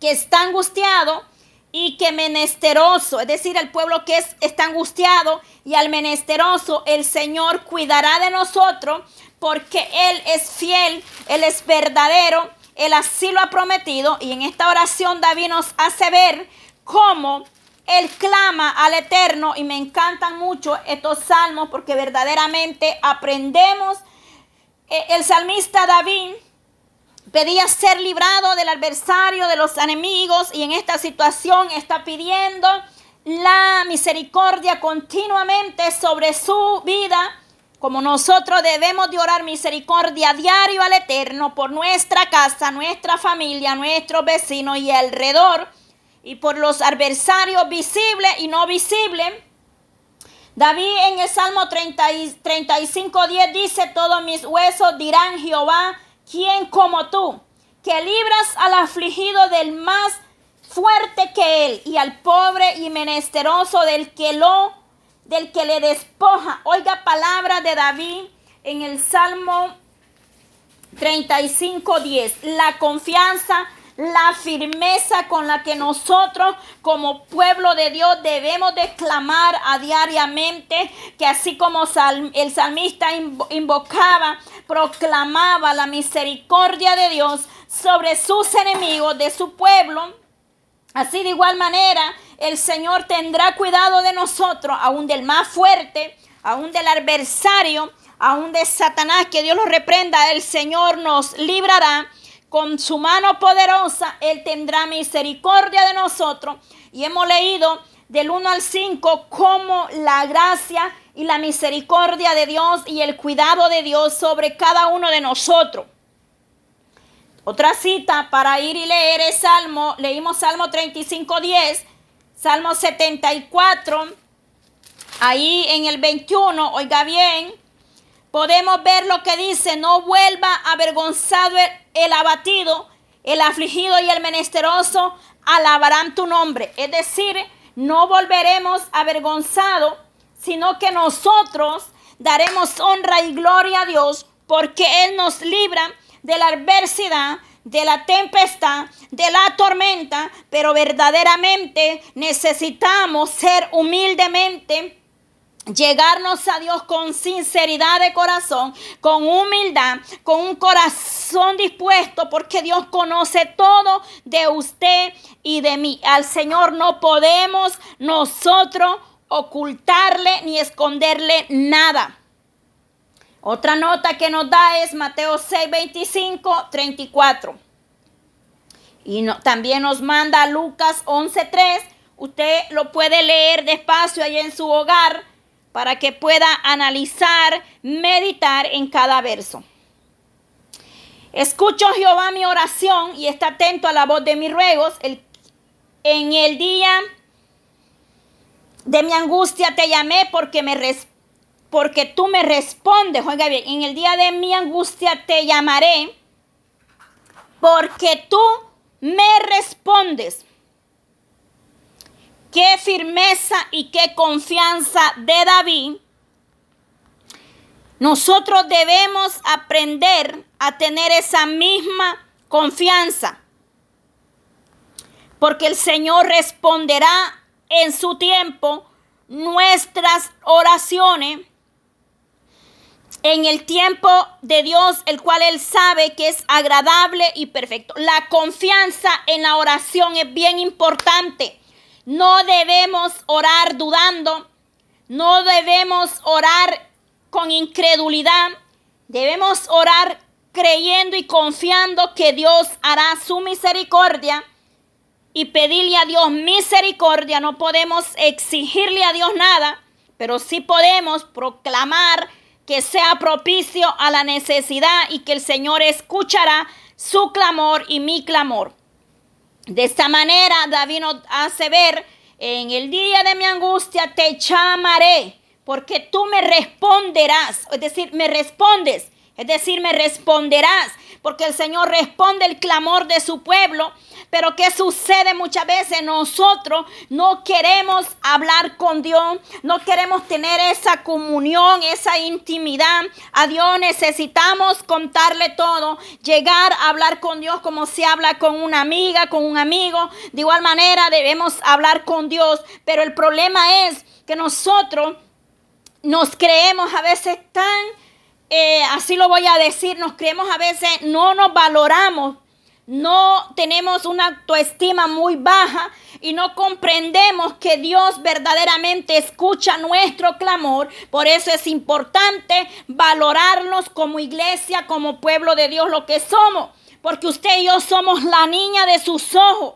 S1: que está angustiado y que menesteroso, es decir, el pueblo que es, está angustiado y al menesteroso el Señor cuidará de nosotros porque Él es fiel, Él es verdadero, Él así lo ha prometido. Y en esta oración David nos hace ver cómo Él clama al Eterno. Y me encantan mucho estos salmos porque verdaderamente aprendemos. Eh, el salmista David pedía ser librado del adversario, de los enemigos, y en esta situación está pidiendo la misericordia continuamente sobre su vida, como nosotros debemos de orar misericordia diario al Eterno por nuestra casa, nuestra familia, nuestros vecinos y alrededor, y por los adversarios visibles y no visibles. David en el Salmo 30, 35, 10 dice, todos mis huesos dirán Jehová, ¿Quién como tú, que libras al afligido del más fuerte que él y al pobre y menesteroso del que lo del que le despoja. Oiga palabra de David en el Salmo 35:10. La confianza la firmeza con la que nosotros como pueblo de Dios debemos de clamar a diariamente, que así como el salmista invocaba, proclamaba la misericordia de Dios sobre sus enemigos, de su pueblo, así de igual manera el Señor tendrá cuidado de nosotros, aún del más fuerte, aún del adversario, aún de Satanás, que Dios lo reprenda, el Señor nos librará con su mano poderosa Él tendrá misericordia de nosotros. Y hemos leído del 1 al 5 cómo la gracia y la misericordia de Dios y el cuidado de Dios sobre cada uno de nosotros. Otra cita para ir y leer es Salmo, leímos Salmo 35, 10, Salmo 74, ahí en el 21, oiga bien, podemos ver lo que dice, no vuelva avergonzado el, abatido, el afligido y el menesteroso alabarán tu nombre. Es decir, no volveremos avergonzados, sino que nosotros daremos honra y gloria a Dios porque Él nos libra de la adversidad, de la tempestad, de la tormenta, pero verdaderamente necesitamos ser humildemente llegarnos a Dios con sinceridad de corazón, con humildad, con un corazón dispuesto, porque Dios conoce todo de usted y de mí. Al Señor no podemos nosotros ocultarle ni esconderle nada. Otra nota que nos da es Mateo 6, 25, 34. Y también nos manda Lucas 11, 3. Usted lo puede leer despacio ahí en su hogar para que pueda analizar, meditar en cada verso. Escucho Jehová mi oración y está atento a la voz de mis ruegos. en el día de mi angustia te llamé porque, me porque tú me respondes. Oiga bien, en el día de mi angustia te llamaré porque tú me respondes qué firmeza y qué confianza de David, nosotros debemos aprender a tener esa misma confianza. Porque el Señor responderá en su tiempo nuestras oraciones en el tiempo de Dios, el cual Él sabe que es agradable y perfecto. La confianza en la oración es bien importante. No debemos orar dudando, no debemos orar con incredulidad, debemos orar creyendo y confiando que Dios hará su misericordia y pedirle a Dios misericordia. No podemos exigirle a Dios nada, pero sí podemos proclamar que sea propicio a la necesidad y que el Señor escuchará su clamor y mi clamor. De esta manera David nos hace ver, en el día de mi angustia te llamaré, porque tú me responderás, es decir, me respondes, es decir, me responderás, porque el Señor responde el clamor de su pueblo pero ¿qué sucede muchas veces? Nosotros no queremos hablar con Dios, no queremos tener esa comunión, esa intimidad. A Dios necesitamos contarle todo, llegar a hablar con Dios como se habla con una amiga, con un amigo. De igual manera debemos hablar con Dios, pero el problema es que nosotros nos creemos a veces tan... Eh, así lo voy a decir, nos creemos a veces, no nos valoramos no tenemos una autoestima muy baja y no comprendemos que Dios verdaderamente escucha nuestro clamor. Por eso es importante valorarnos como iglesia, como pueblo de Dios, lo que somos. Porque usted y yo somos la niña de sus ojos.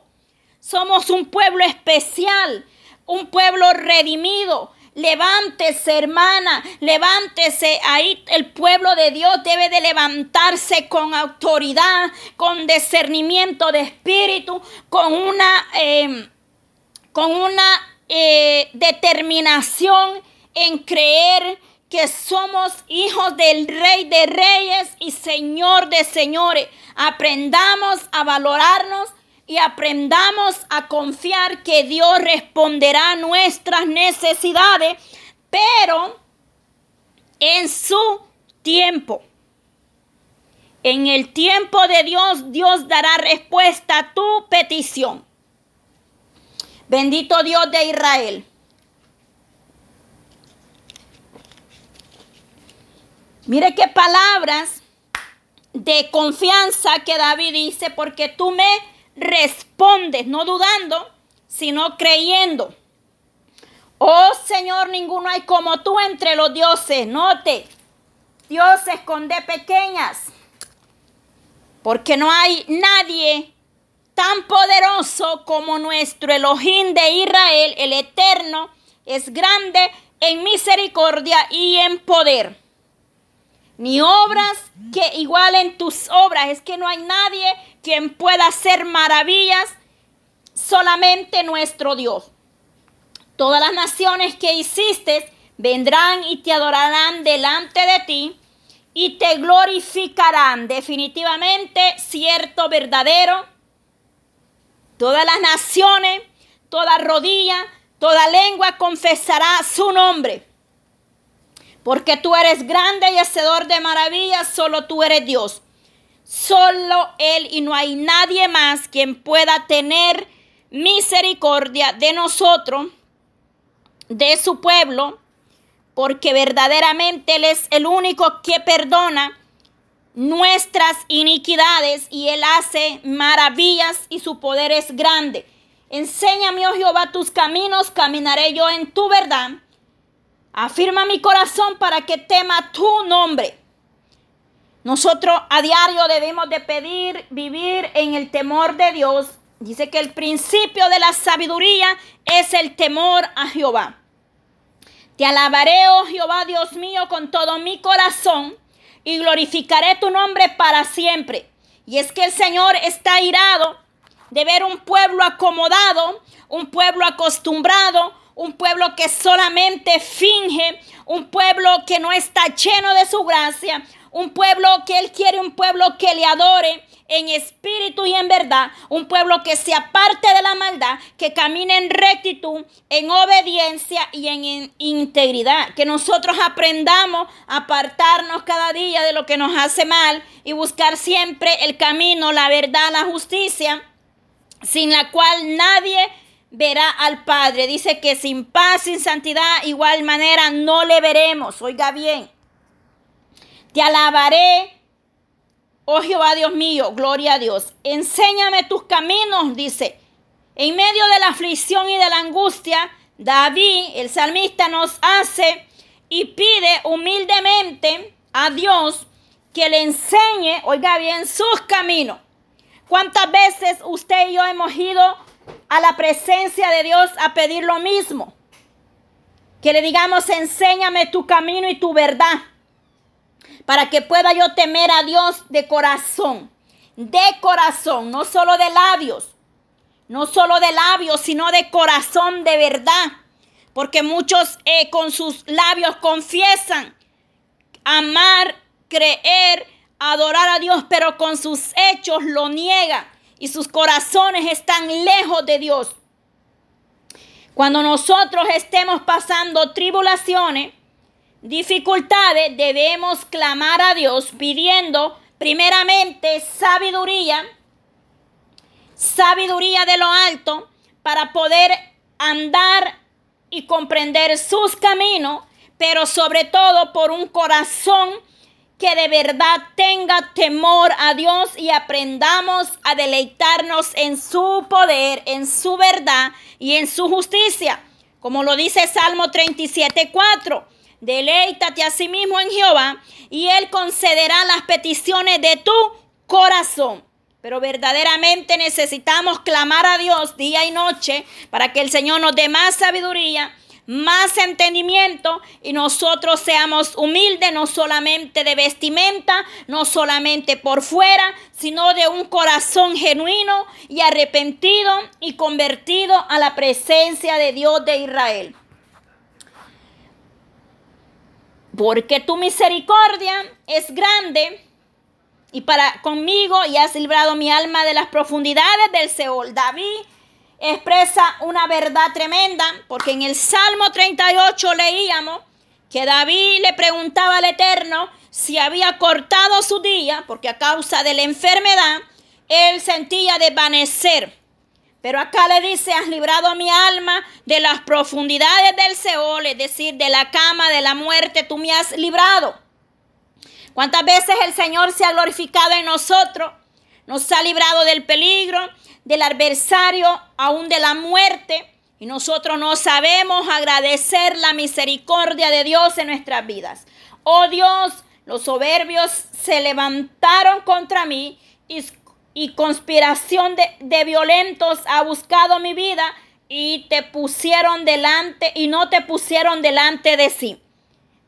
S1: Somos un pueblo especial, un pueblo redimido Levántese, hermana, levántese. Ahí el pueblo de Dios debe de levantarse con autoridad, con discernimiento de espíritu, con una, em, con una eh, determinación en creer que somos hijos del Rey de Reyes y Señor de Señores. Aprendamos a valorarnos y aprendamos a confiar que Dios responderá a nuestras necesidades, pero en su tiempo. En el tiempo de Dios, Dios dará respuesta a tu petición. Bendito Dios de Israel. Mire qué palabras de confianza que David dice, porque tú me respondes, no dudando, sino creyendo. Oh Señor, ninguno hay como tú entre los dioses. Note, Dios esconde pequeñas, porque no hay nadie tan poderoso como nuestro Elohim de Israel, el Eterno, es grande en misericordia y en poder. Ni obras que igualen tus obras. Es que no hay nadie quien pueda hacer maravillas, solamente nuestro Dios. Todas las naciones que hiciste vendrán y te adorarán delante de ti y te glorificarán. Definitivamente, cierto, verdadero. Todas las naciones, toda rodilla, toda lengua confesará su nombre. Porque tú eres grande y hacedor de maravillas, solo tú eres Dios. Solo Él y no hay nadie más quien pueda tener misericordia de nosotros, de su pueblo, porque verdaderamente Él es el único que perdona nuestras iniquidades y Él hace maravillas y su poder es grande. Enséñame, oh Jehová, tus caminos, caminaré yo en tu verdad. Afirma mi corazón para que tema tu nombre. Nosotros a diario debemos de pedir vivir en el temor de Dios. Dice que el principio de la sabiduría es el temor a Jehová. Te alabaré, oh Jehová Dios mío, con todo mi corazón y glorificaré tu nombre para siempre. Y es que el Señor está irado de ver un pueblo acomodado, un pueblo acostumbrado, un pueblo que solamente finge, un pueblo que no está lleno de su gracia, un pueblo que Él quiere, un pueblo que le adore en espíritu y en verdad, un pueblo que se aparte de la maldad, que camine en rectitud, en obediencia y en integridad. Que nosotros aprendamos a apartarnos cada día de lo que nos hace mal y buscar siempre el camino, la verdad, la justicia, sin la cual nadie verá al Padre. Dice que sin paz, sin santidad, igual manera no le veremos. Oiga bien. Te alabaré, oh Jehová Dios mío, gloria a Dios. Enséñame tus caminos, dice. En medio de la aflicción y de la angustia, David, el salmista, nos hace y pide humildemente a Dios que le enseñe, oiga bien, sus caminos. ¿Cuántas veces usted y yo hemos ido a la presencia de Dios a pedir lo mismo? Que le digamos, enséñame tu camino y tu verdad para que pueda yo temer a Dios de corazón, de corazón, no solo de labios, no solo de labios, sino de corazón de verdad, porque muchos eh, con sus labios confiesan amar, creer, adorar a Dios, pero con sus hechos lo niegan y sus corazones están lejos de Dios. Cuando nosotros estemos pasando tribulaciones, dificultades, debemos clamar a Dios pidiendo primeramente sabiduría, sabiduría de lo alto para poder andar y comprender sus caminos, pero sobre todo por un corazón que de verdad tenga temor a Dios y aprendamos a deleitarnos en su poder, en su verdad y en su justicia. Como lo dice Salmo 37, 4. Deleítate a sí mismo en Jehová y Él concederá las peticiones de tu corazón. Pero verdaderamente necesitamos clamar a Dios día y noche para que el Señor nos dé más sabiduría, más entendimiento y nosotros seamos humildes, no solamente de vestimenta, no solamente por fuera, sino de un corazón genuino y arrepentido y convertido a la presencia de Dios de Israel. porque tu misericordia es grande y para conmigo y has librado mi alma de las profundidades del Seol. David expresa una verdad tremenda porque en el Salmo 38 leíamos que David le preguntaba al Eterno si había cortado su día porque a causa de la enfermedad él sentía desvanecer. Pero acá le dice, has librado mi alma de las profundidades del Seol, es decir, de la cama de la muerte, tú me has librado. ¿Cuántas veces el Señor se ha glorificado en nosotros? Nos ha librado del peligro, del adversario, aún de la muerte. Y nosotros no sabemos agradecer la misericordia de Dios en nuestras vidas. Oh Dios, los soberbios se levantaron contra mí y y conspiración de, violentos ha buscado mi vida y te pusieron delante y no te pusieron delante de sí.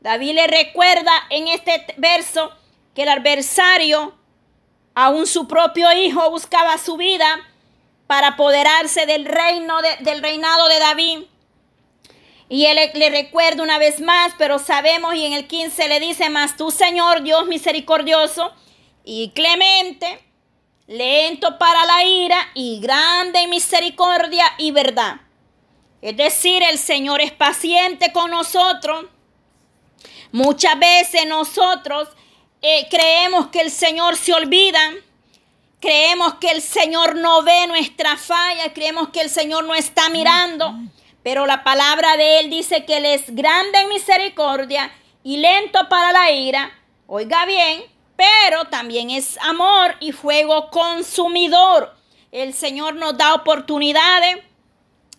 S1: David le recuerda en este verso que el adversario, aún su propio hijo, buscaba su vida para apoderarse del reino del reinado de David. Y él le recuerda una vez más, pero sabemos y en el 15 le dice, más tú Señor Dios misericordioso y clemente, lento para la ira y grande en misericordia y verdad. Es decir, el Señor es paciente con nosotros. Muchas veces nosotros eh, creemos que el Señor se olvida. Creemos que el Señor no ve nuestra falla. Creemos que el Señor no está mirando. Pero la palabra de él dice que él es grande en misericordia y lento para la ira. Oiga bien, pero también es amor y fuego consumidor. El Señor nos da oportunidades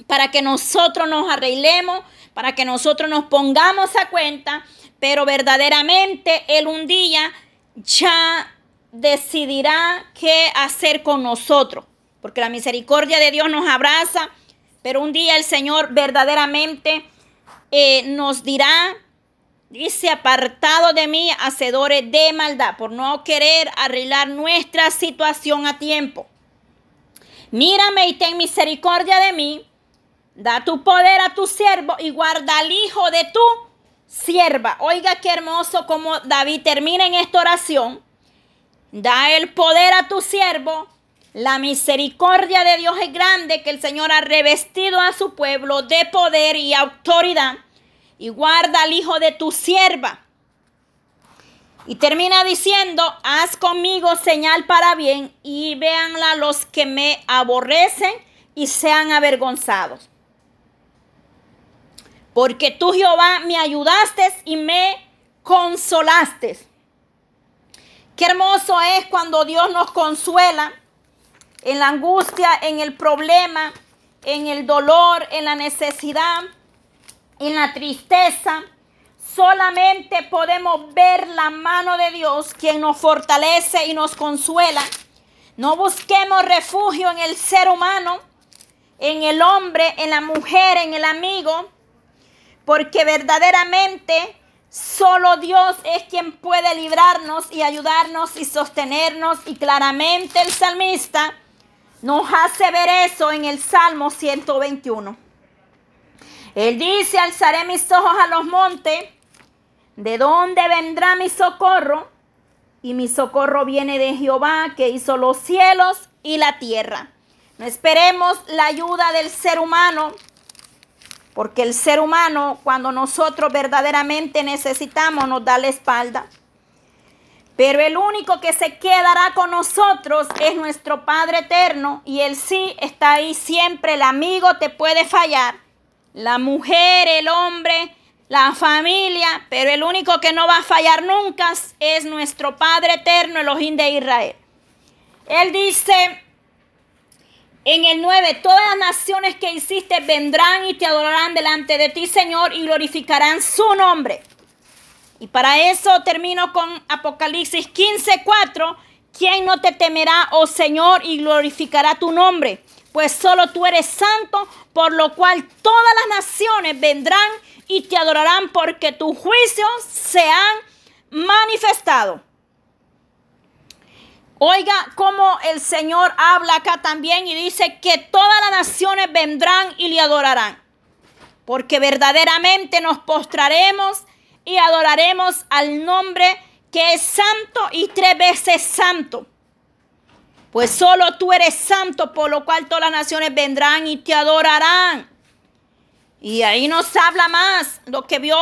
S1: para que nosotros nos arreglemos, para que nosotros nos pongamos a cuenta, pero verdaderamente Él un día ya decidirá qué hacer con nosotros, porque la misericordia de Dios nos abraza, pero un día el Señor verdaderamente eh, nos dirá, dice, apartado de mí, hacedores de maldad, por no querer arreglar nuestra situación a tiempo. Mírame y ten misericordia de mí, Da tu poder a tu siervo y guarda al hijo de tu sierva. Oiga qué hermoso como David termina en esta oración. Da el poder a tu siervo. La misericordia de Dios es grande que el Señor ha revestido a su pueblo de poder y autoridad. Y guarda al hijo de tu sierva. Y termina diciendo, haz conmigo señal para bien y véanla los que me aborrecen y sean avergonzados porque tú Jehová me ayudaste y me consolaste. Qué hermoso es cuando Dios nos consuela en la angustia, en el problema, en el dolor, en la necesidad, en la tristeza. Solamente podemos ver la mano de Dios, quien nos fortalece y nos consuela. No busquemos refugio en el ser humano, en el hombre, en la mujer, en el amigo, porque verdaderamente solo Dios es quien puede librarnos y ayudarnos y sostenernos y claramente el salmista nos hace ver eso en el Salmo 121. Él dice, alzaré mis ojos a los montes, ¿de dónde vendrá mi socorro? Y mi socorro viene de Jehová que hizo los cielos y la tierra. No esperemos la ayuda del ser humano, porque el ser humano, cuando nosotros verdaderamente necesitamos, nos da la espalda. Pero el único que se quedará con nosotros es nuestro Padre eterno. Y Él sí está ahí siempre. El amigo te puede fallar. La mujer, el hombre, la familia. Pero el único que no va a fallar nunca es nuestro Padre eterno, el Ojín de Israel. Él dice en el 9, todas las naciones que hiciste vendrán y te adorarán delante de ti, Señor, y glorificarán su nombre. Y para eso termino con Apocalipsis 15, 4. ¿Quién no te temerá, oh Señor, y glorificará tu nombre? Pues solo tú eres santo, por lo cual todas las naciones vendrán y te adorarán porque tus juicios se han manifestado. Oiga cómo el Señor habla acá también y dice que todas las naciones vendrán y le adorarán. Porque verdaderamente nos postraremos y adoraremos al nombre que es santo y tres veces santo. Pues solo tú eres santo, por lo cual todas las naciones vendrán y te adorarán. Y ahí nos habla más lo que vio,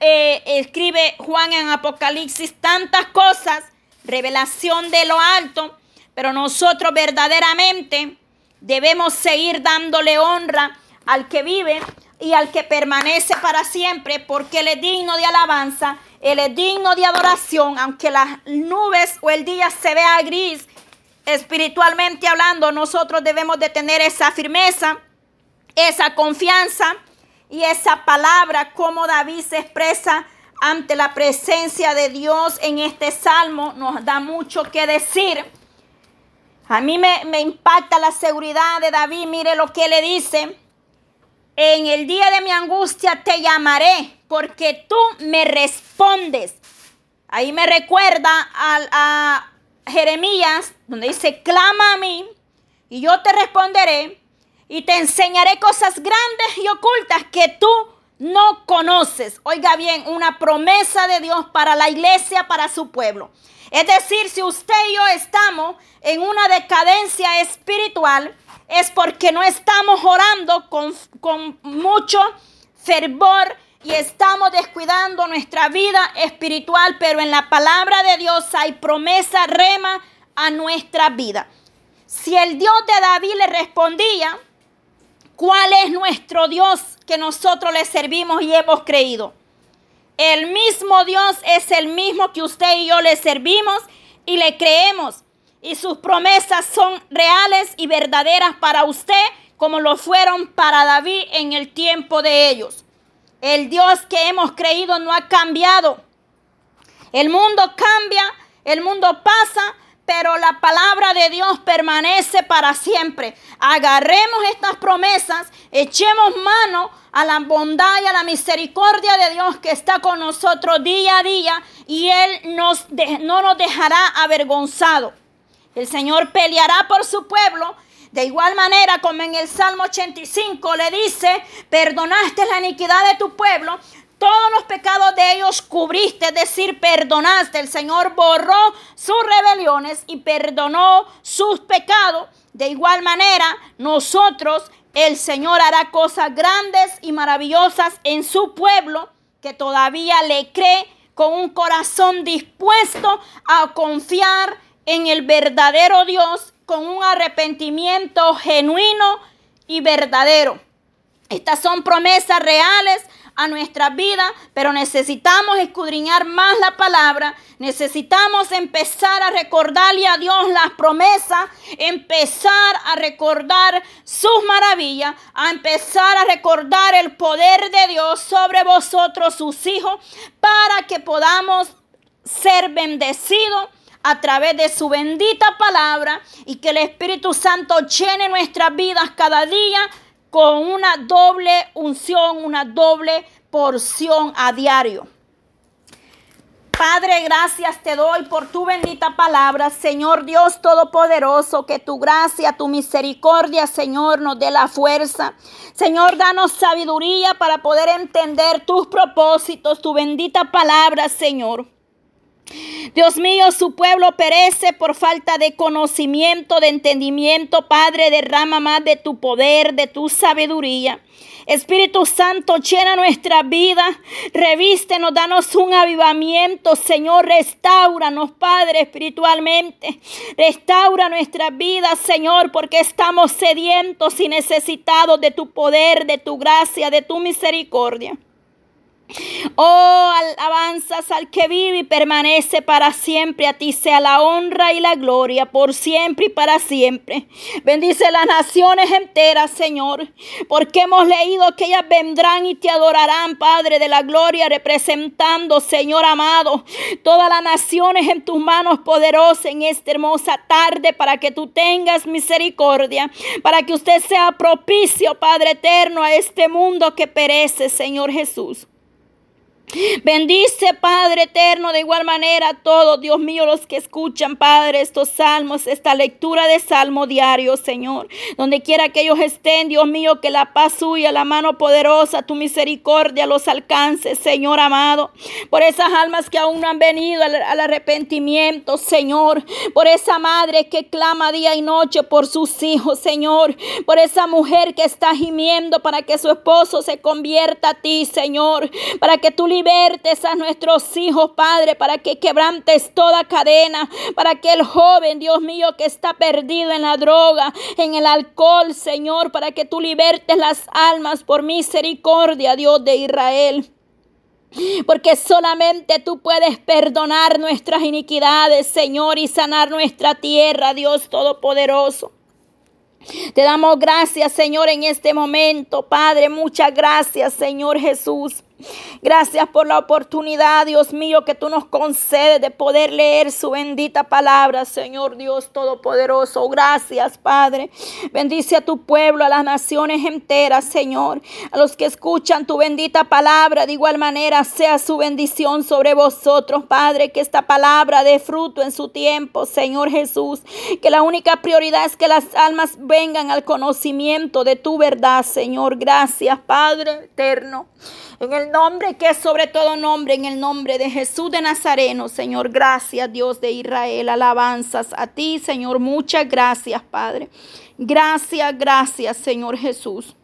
S1: eh, escribe Juan en Apocalipsis, tantas cosas revelación de lo alto, pero nosotros verdaderamente debemos seguir dándole honra al que vive y al que permanece para siempre, porque Él es digno de alabanza, Él es digno de adoración, aunque las nubes o el día se vea gris, espiritualmente hablando, nosotros debemos de tener esa firmeza, esa confianza y esa palabra como David se expresa ante la presencia de Dios en este salmo nos da mucho que decir. A mí me, impacta la seguridad de David. Mire lo que le dice. En el día de mi angustia te llamaré porque tú me respondes. Ahí me recuerda a, a Jeremías donde dice, clama a mí y yo te responderé y te enseñaré cosas grandes y ocultas que tú no conoces. Oiga bien, una promesa de Dios para la iglesia, para su pueblo. Es decir, si usted y yo estamos en una decadencia espiritual, es porque no estamos orando con, con mucho fervor y estamos descuidando nuestra vida espiritual, pero en la palabra de Dios hay promesa rema a nuestra vida. Si el Dios de David le respondía, ¿Cuál es nuestro Dios que nosotros le servimos y hemos creído? El mismo Dios es el mismo que usted y yo le servimos y le creemos. Y sus promesas son reales y verdaderas para usted como lo fueron para David en el tiempo de ellos. El Dios que hemos creído no ha cambiado. El mundo cambia, el mundo pasa, pero la palabra de Dios permanece para siempre. Agarremos estas promesas, echemos mano a la bondad y a la misericordia de Dios que está con nosotros día a día y Él nos no nos dejará avergonzado. El Señor peleará por su pueblo. De igual manera como en el Salmo 85 le dice, perdonaste la iniquidad de tu pueblo, todos los pecados de ellos cubriste, es decir, perdonaste. El Señor borró sus rebeliones y perdonó sus pecados. De igual manera, nosotros, el Señor hará cosas grandes y maravillosas en su pueblo que todavía le cree con un corazón dispuesto a confiar en el verdadero Dios con un arrepentimiento genuino y verdadero. Estas son promesas reales a nuestra vida, pero necesitamos escudriñar más la palabra, necesitamos empezar a recordarle a Dios las promesas, empezar a recordar sus maravillas, a empezar a recordar el poder de Dios sobre vosotros, sus hijos, para que podamos ser bendecidos a través de su bendita palabra y que el Espíritu Santo llene nuestras vidas cada día con una doble unción, una doble porción a diario. Padre, gracias te doy por tu bendita palabra, Señor Dios Todopoderoso, que tu gracia, tu misericordia, Señor, nos dé la fuerza. Señor, danos sabiduría para poder entender tus propósitos, tu bendita palabra, Señor. Dios mío, su pueblo perece por falta de conocimiento, de entendimiento. Padre, derrama más de tu poder, de tu sabiduría. Espíritu Santo, llena nuestra vida, revístenos, danos un avivamiento, Señor, restauranos, Padre, espiritualmente. Restaura nuestra vida, Señor, porque estamos sedientos y necesitados de tu poder, de tu gracia, de tu misericordia. Oh, alabanzas al que vive y permanece para siempre. A ti sea la honra y la gloria por siempre y para siempre. Bendice las naciones enteras, Señor, porque hemos leído que ellas vendrán y te adorarán, Padre de la gloria, representando, Señor amado, todas las naciones en tus manos poderosas en esta hermosa tarde para que tú tengas misericordia, para que usted sea propicio, Padre eterno, a este mundo que perece, Señor Jesús. Bendice, Padre eterno, de igual manera a todos, Dios mío, los que escuchan, Padre, estos salmos, esta lectura de salmo diario, Señor. Donde quiera que ellos estén, Dios mío, que la paz suya, la mano poderosa, tu misericordia los alcance, Señor amado. Por esas almas que aún no han venido al, al arrepentimiento, Señor. Por esa madre que clama día y noche por sus hijos, Señor. Por esa mujer que está gimiendo para que su esposo se convierta a ti, Señor. Para que tú libertes a nuestros hijos, Padre, para que quebrantes toda cadena, para que el joven, Dios mío, que está perdido en la droga, en el alcohol, Señor, para que tú libertes las almas por misericordia, Dios de Israel. Porque solamente tú puedes perdonar nuestras iniquidades, Señor, y sanar nuestra tierra, Dios Todopoderoso. Te damos gracias, Señor, en este momento, Padre. Muchas gracias, Señor Jesús. Gracias por la oportunidad, Dios mío, que tú nos concedes de poder leer su bendita palabra, Señor Dios Todopoderoso. Gracias, Padre. Bendice a tu pueblo, a las naciones enteras, Señor. A los que escuchan tu bendita palabra, de igual manera sea su bendición sobre vosotros, Padre. Que esta palabra dé fruto en su tiempo, Señor Jesús. Que la única prioridad es que las almas vengan al conocimiento de tu verdad, Señor. Gracias, Padre eterno. En el nombre que es sobre todo nombre, en el nombre de Jesús de Nazareno, Señor. Gracias, Dios de Israel. Alabanzas a ti, Señor. Muchas gracias, Padre. Gracias, gracias, Señor Jesús.